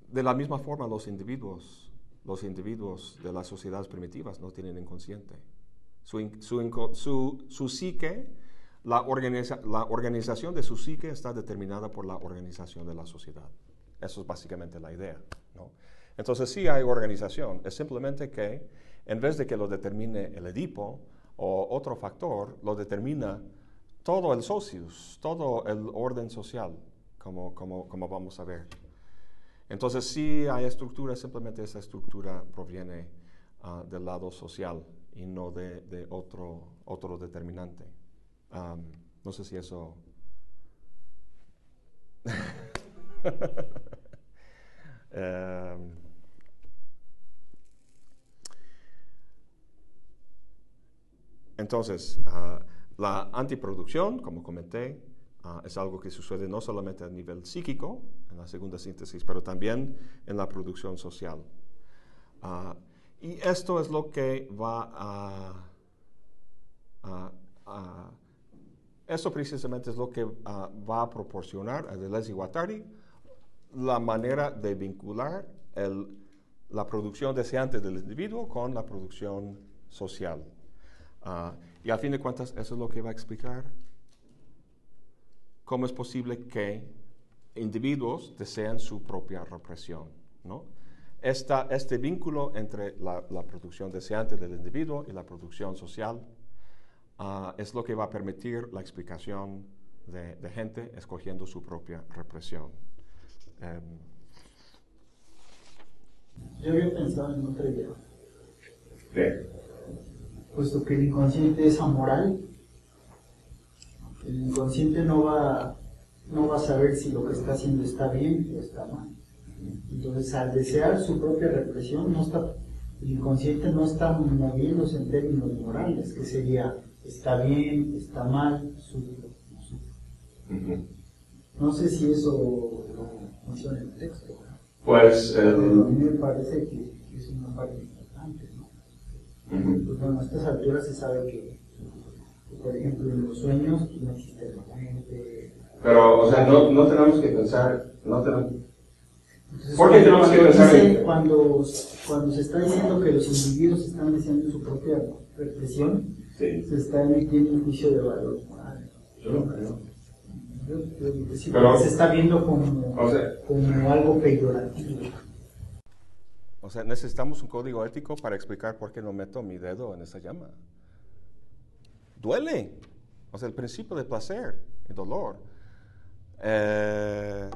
de la misma forma, los individuos, los individuos de las sociedades primitivas no tienen inconsciente. Su, su, su, su psique, la, organiza, la organización de su psique está determinada por la organización de la sociedad. Eso es básicamente la idea. Entonces sí hay organización, es simplemente que en vez de que lo determine el Edipo o otro factor, lo determina todo el socius, todo el orden social, como, como, como vamos a ver. Entonces sí hay estructura, simplemente esa estructura proviene uh, del lado social y no de, de otro, otro determinante. Um, no sé si eso... um, <laughs> entonces, uh, la antiproducción, como comenté, uh, es algo que sucede no solamente a nivel psíquico, en la segunda síntesis, pero también en la producción social. Uh, y esto es lo que va a, a, a eso precisamente es lo que uh, va a proporcionar a Deleuze y Guattari la manera de vincular el, la producción deseante del individuo con la producción social. Uh, y a fin de cuentas, eso es lo que va a explicar cómo es posible que individuos desean su propia represión. ¿no? Esta, este vínculo entre la, la, producción deseante del individuo y la producción social uh, es lo que va a permitir la explicación de, de gente escogiendo su propia represión. Um,
Yo había pensado en otra idea.
Sí.
Puesto que el inconsciente es amoral, el inconsciente no va, no va a saber si lo que está haciendo está bien o está mal. Entonces, al desear su propia represión, no está, el inconsciente no está moviéndose en términos morales, que sería está bien, está mal, sufre, no. No sé si eso funciona en el texto,
Pues,
pero a mí me parece que es una parte importante. ¿no? Pues bueno, a estas alturas se sabe que, por ejemplo, en los sueños no existe la muerte.
pero, o sea, no, no tenemos que pensar, no tenemos,
Entonces,
¿Por qué tenemos que
cuando
pensar en-
cuando, cuando se está diciendo que los individuos están deseando su propia represión,
sí,
se está emitiendo un juicio de valor moral.
yo no creo.
Yo sí,
Pero-
porque se está viendo como,
O sea,
como algo peyorativo.
o sea, necesitamos un código ético para explicar por qué no meto mi dedo en esa llama. Duele. O sea, el principio de placer y dolor. Eh,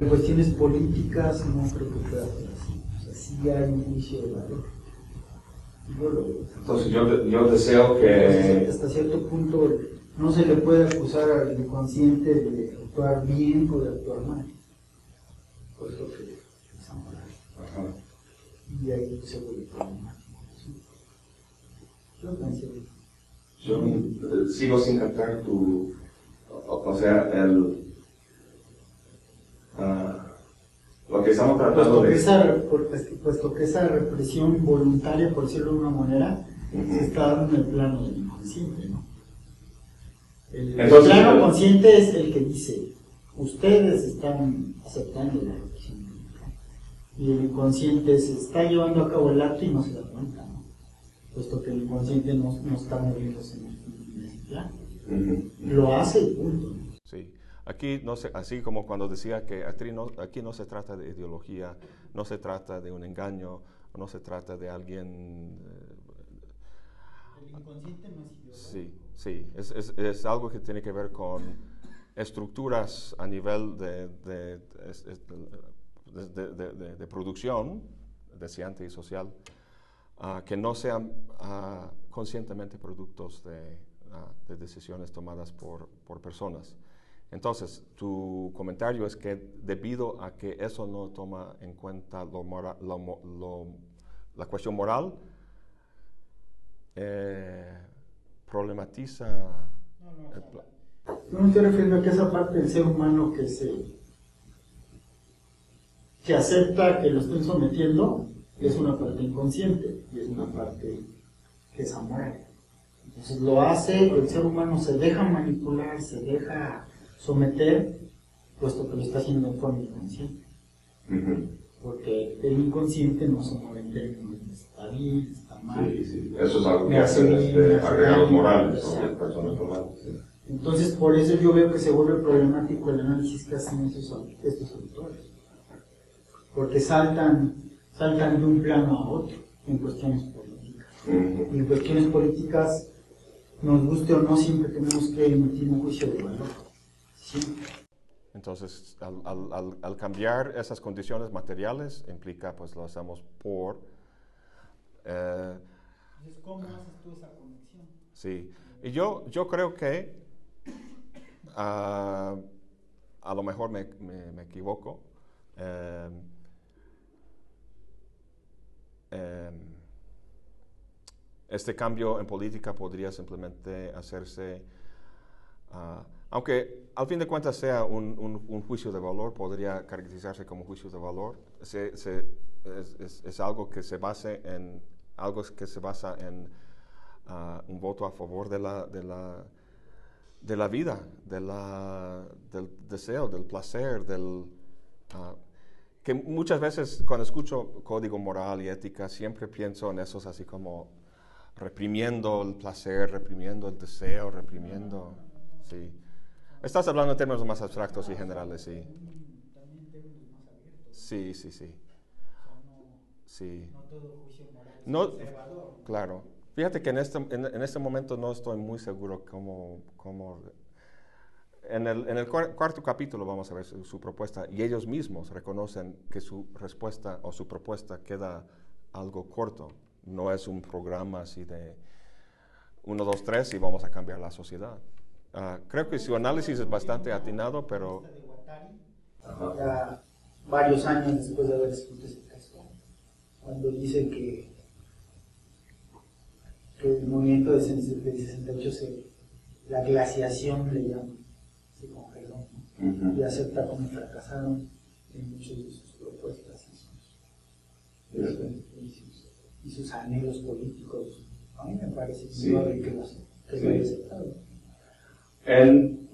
En cuestiones políticas no creo que pueda ser así. O sea, sí hay un juicio de valor. Yo lo veo.
entonces yo, yo deseo
Entonces,
que,
hasta cierto punto no se le puede acusar al inconsciente de actuar bien o de actuar mal. Puesto que es amoral.
Ajá.
Y ahí se vuelve problemático. Yo pensé
yo eh, sigo sin captar tu, o, o sea, el, ah, lo que estamos tratando
Puesto que,
de...
esa, puesto que esa represión voluntaria, por decirlo de una manera, se está dando en el plano del inconsciente, ¿no? El, el plano
el-
consciente es el que dice, ustedes están aceptando la represión. Y el inconsciente se está llevando a cabo el acto y no se da cuenta, ¿no? Puesto que el inconsciente no, no está moviéndose en, ese plano. Lo hace y punto.
Sí, aquí no se, así como cuando decía que aquí no, aquí no se trata de ideología, no se trata de un engaño, no se trata de alguien... eh,
El inconsciente no es idiota.
sí, sí, es, es, es algo que tiene que ver con estructuras a nivel de, de, de- de- producción, deseante y social, ah, que no sean ah, conscientemente productos de, de decisiones tomadas por, por personas. Entonces, tu comentario es que debido a que eso no toma en cuenta lo mora- lo lo- la cuestión moral, eh, problematiza el pla-
Yo me estoy refiriendo a que esa parte del ser humano que se que acepta que lo estén sometiendo es una parte inconsciente y es una parte que es amor. Entonces lo hace, el ser humano se deja manipular, se deja someter, puesto que lo está haciendo en forma inconsciente. Porque el inconsciente no se mueve en términos de está bien, está mal.
Sí, sí. Eso es algo que hacen este, agregados morales. Las personas normales. sí.
Entonces, por eso yo veo que se vuelve problemático el análisis que hacen esos, estos autores. Porque saltan, saltan de un plano a otro en cuestiones políticas. Y en cuestiones políticas, nos guste o no, siempre tenemos que emitir un juicio de valor.
Entonces, al, al- al- al cambiar esas condiciones materiales, implica, pues lo hacemos por... eh,
Entonces, ¿cómo haces tú esa conexión?
sí. Y yo, yo creo que, ah, a lo mejor me, me- me equivoco, eh, em, este cambio en política podría simplemente hacerse, ah, aunque al fin de cuentas sea un, un- juicio de valor, podría caracterizarse como juicio de valor, es, algo que se base en, algo que se basa en ah, un voto a favor de la, de la, de la vida, del deseo, del placer, del... ah, que muchas veces cuando escucho código moral y ética siempre pienso en esos así como reprimiendo el placer, reprimiendo el deseo, reprimiendo... Sí. Estás hablando en términos más abstractos y generales, sí. Sí, sí, sí. Sí. No, claro. Fíjate que en este, en, este momento no estoy muy seguro cómo... cómo en el, en el cuar- cuarto capítulo vamos a ver su, su propuesta y ellos mismos reconocen que su respuesta o su propuesta queda algo corto. No es un programa así de 1, 2, 3 y vamos a cambiar la sociedad. Ah, creo que su análisis es bastante atinado, pero.
Ya varios años después de haber escrito ese texto, cuando dice que, que el movimiento de ses- del 68 se, la glaciación le llaman, se congeló ¿no? Y acepta como fracasaron en muchas de sus propuestas y sus, y sus- y sus, y sus anhelos políticos. A mí me parece
Sí.
que los que
Sí.
lo haya aceptado.
En,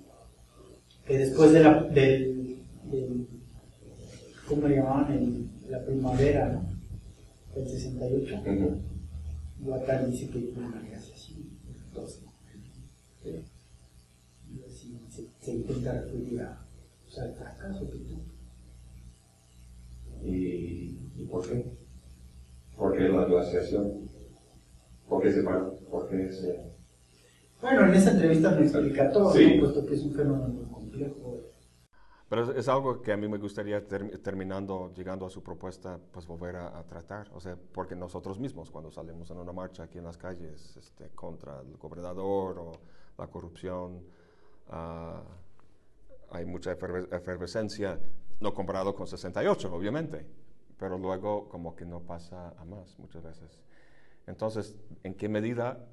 que después de la, del, del- ¿cómo le llamaban? El- la primavera, ¿no? Del 68,
ujú.
Guattari dice que hubo una glaciación, entonces, ¿sí? Y así se, se intenta referir a, o sea, al fracaso que tuvo.
¿Y, ¿Y por qué? ¿Por qué la glaciación? ¿Por qué se paró? ¿Por qué se...?
Bueno, en esa entrevista me explica todo,
Sí.
¿no? puesto que es un fenómeno muy complejo.
Pero es, es algo que a mí me gustaría, ter- terminando, llegando a su propuesta, pues volver a, a tratar. O sea, porque nosotros mismos, cuando salimos en una marcha aquí en las calles este, contra el gobernador o la corrupción, ah, hay mucha eferve- efervescencia, no comparado con 68, obviamente, pero luego como que no pasa a más muchas veces. Entonces, ¿en qué medida,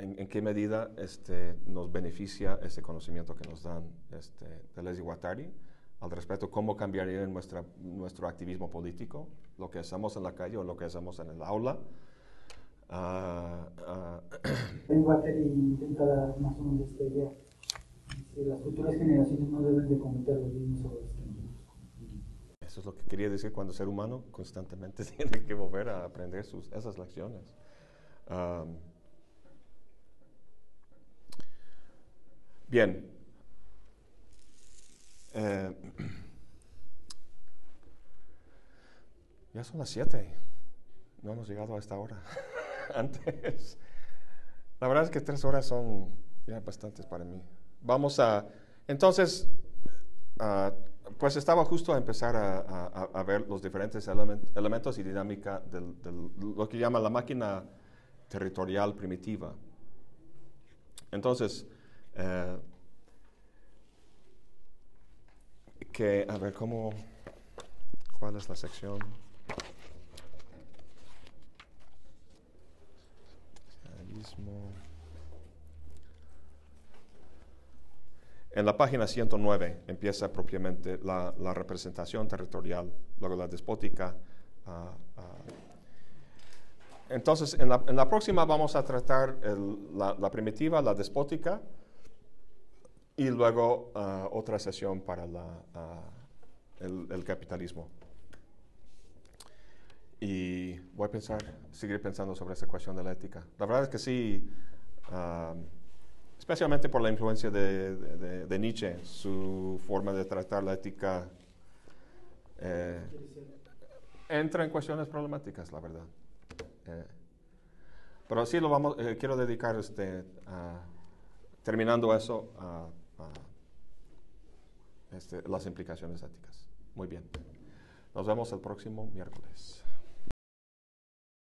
en, en qué medida este, nos beneficia ese conocimiento que nos dan este, Deleuze y Guattari al respecto? ¿Cómo cambiaría nuestra, nuestro activismo político, lo que hacemos en la calle o lo que hacemos en el aula? Ah, ah,
En Guattari intenta dar más o menos esta idea. Que las futuras generaciones no deben de cometer los mismos errores que.
Eso es lo que quería decir cuando el ser humano constantemente <laughs> tiene que volver a aprender sus, esas lecciones. Am, bien. Eh, <clears throat> ya son las 7. No hemos llegado a esta hora. <laughs> Antes. La verdad es que tres horas son ya bastantes para mí. Vamos a... Entonces, Ah, pues estaba justo a empezar a, a- a ver los diferentes elemen- elementos y dinámica de lo que llama la máquina territorial primitiva. Entonces, eh, que, a ver, ¿cómo, cuál es la sección? En la página 109 empieza propiamente la, la representación territorial, luego la despótica. ah, ah. Entonces, en la, en la próxima vamos a tratar la, la primitiva, la despótica, y luego ah, otra sesión para ah, el, capitalismo. Y voy a pensar, seguir pensando sobre esa cuestión de la ética. La verdad es que sí, ah, especialmente por la influencia de, Nietzsche, su forma de tratar la ética eh, entra en cuestiones problemáticas, la verdad. Eh, pero sí lo vamos, eh, quiero dedicar este, terminando eso a, este, las implicaciones éticas. Muy bien. Nos vemos el próximo miércoles.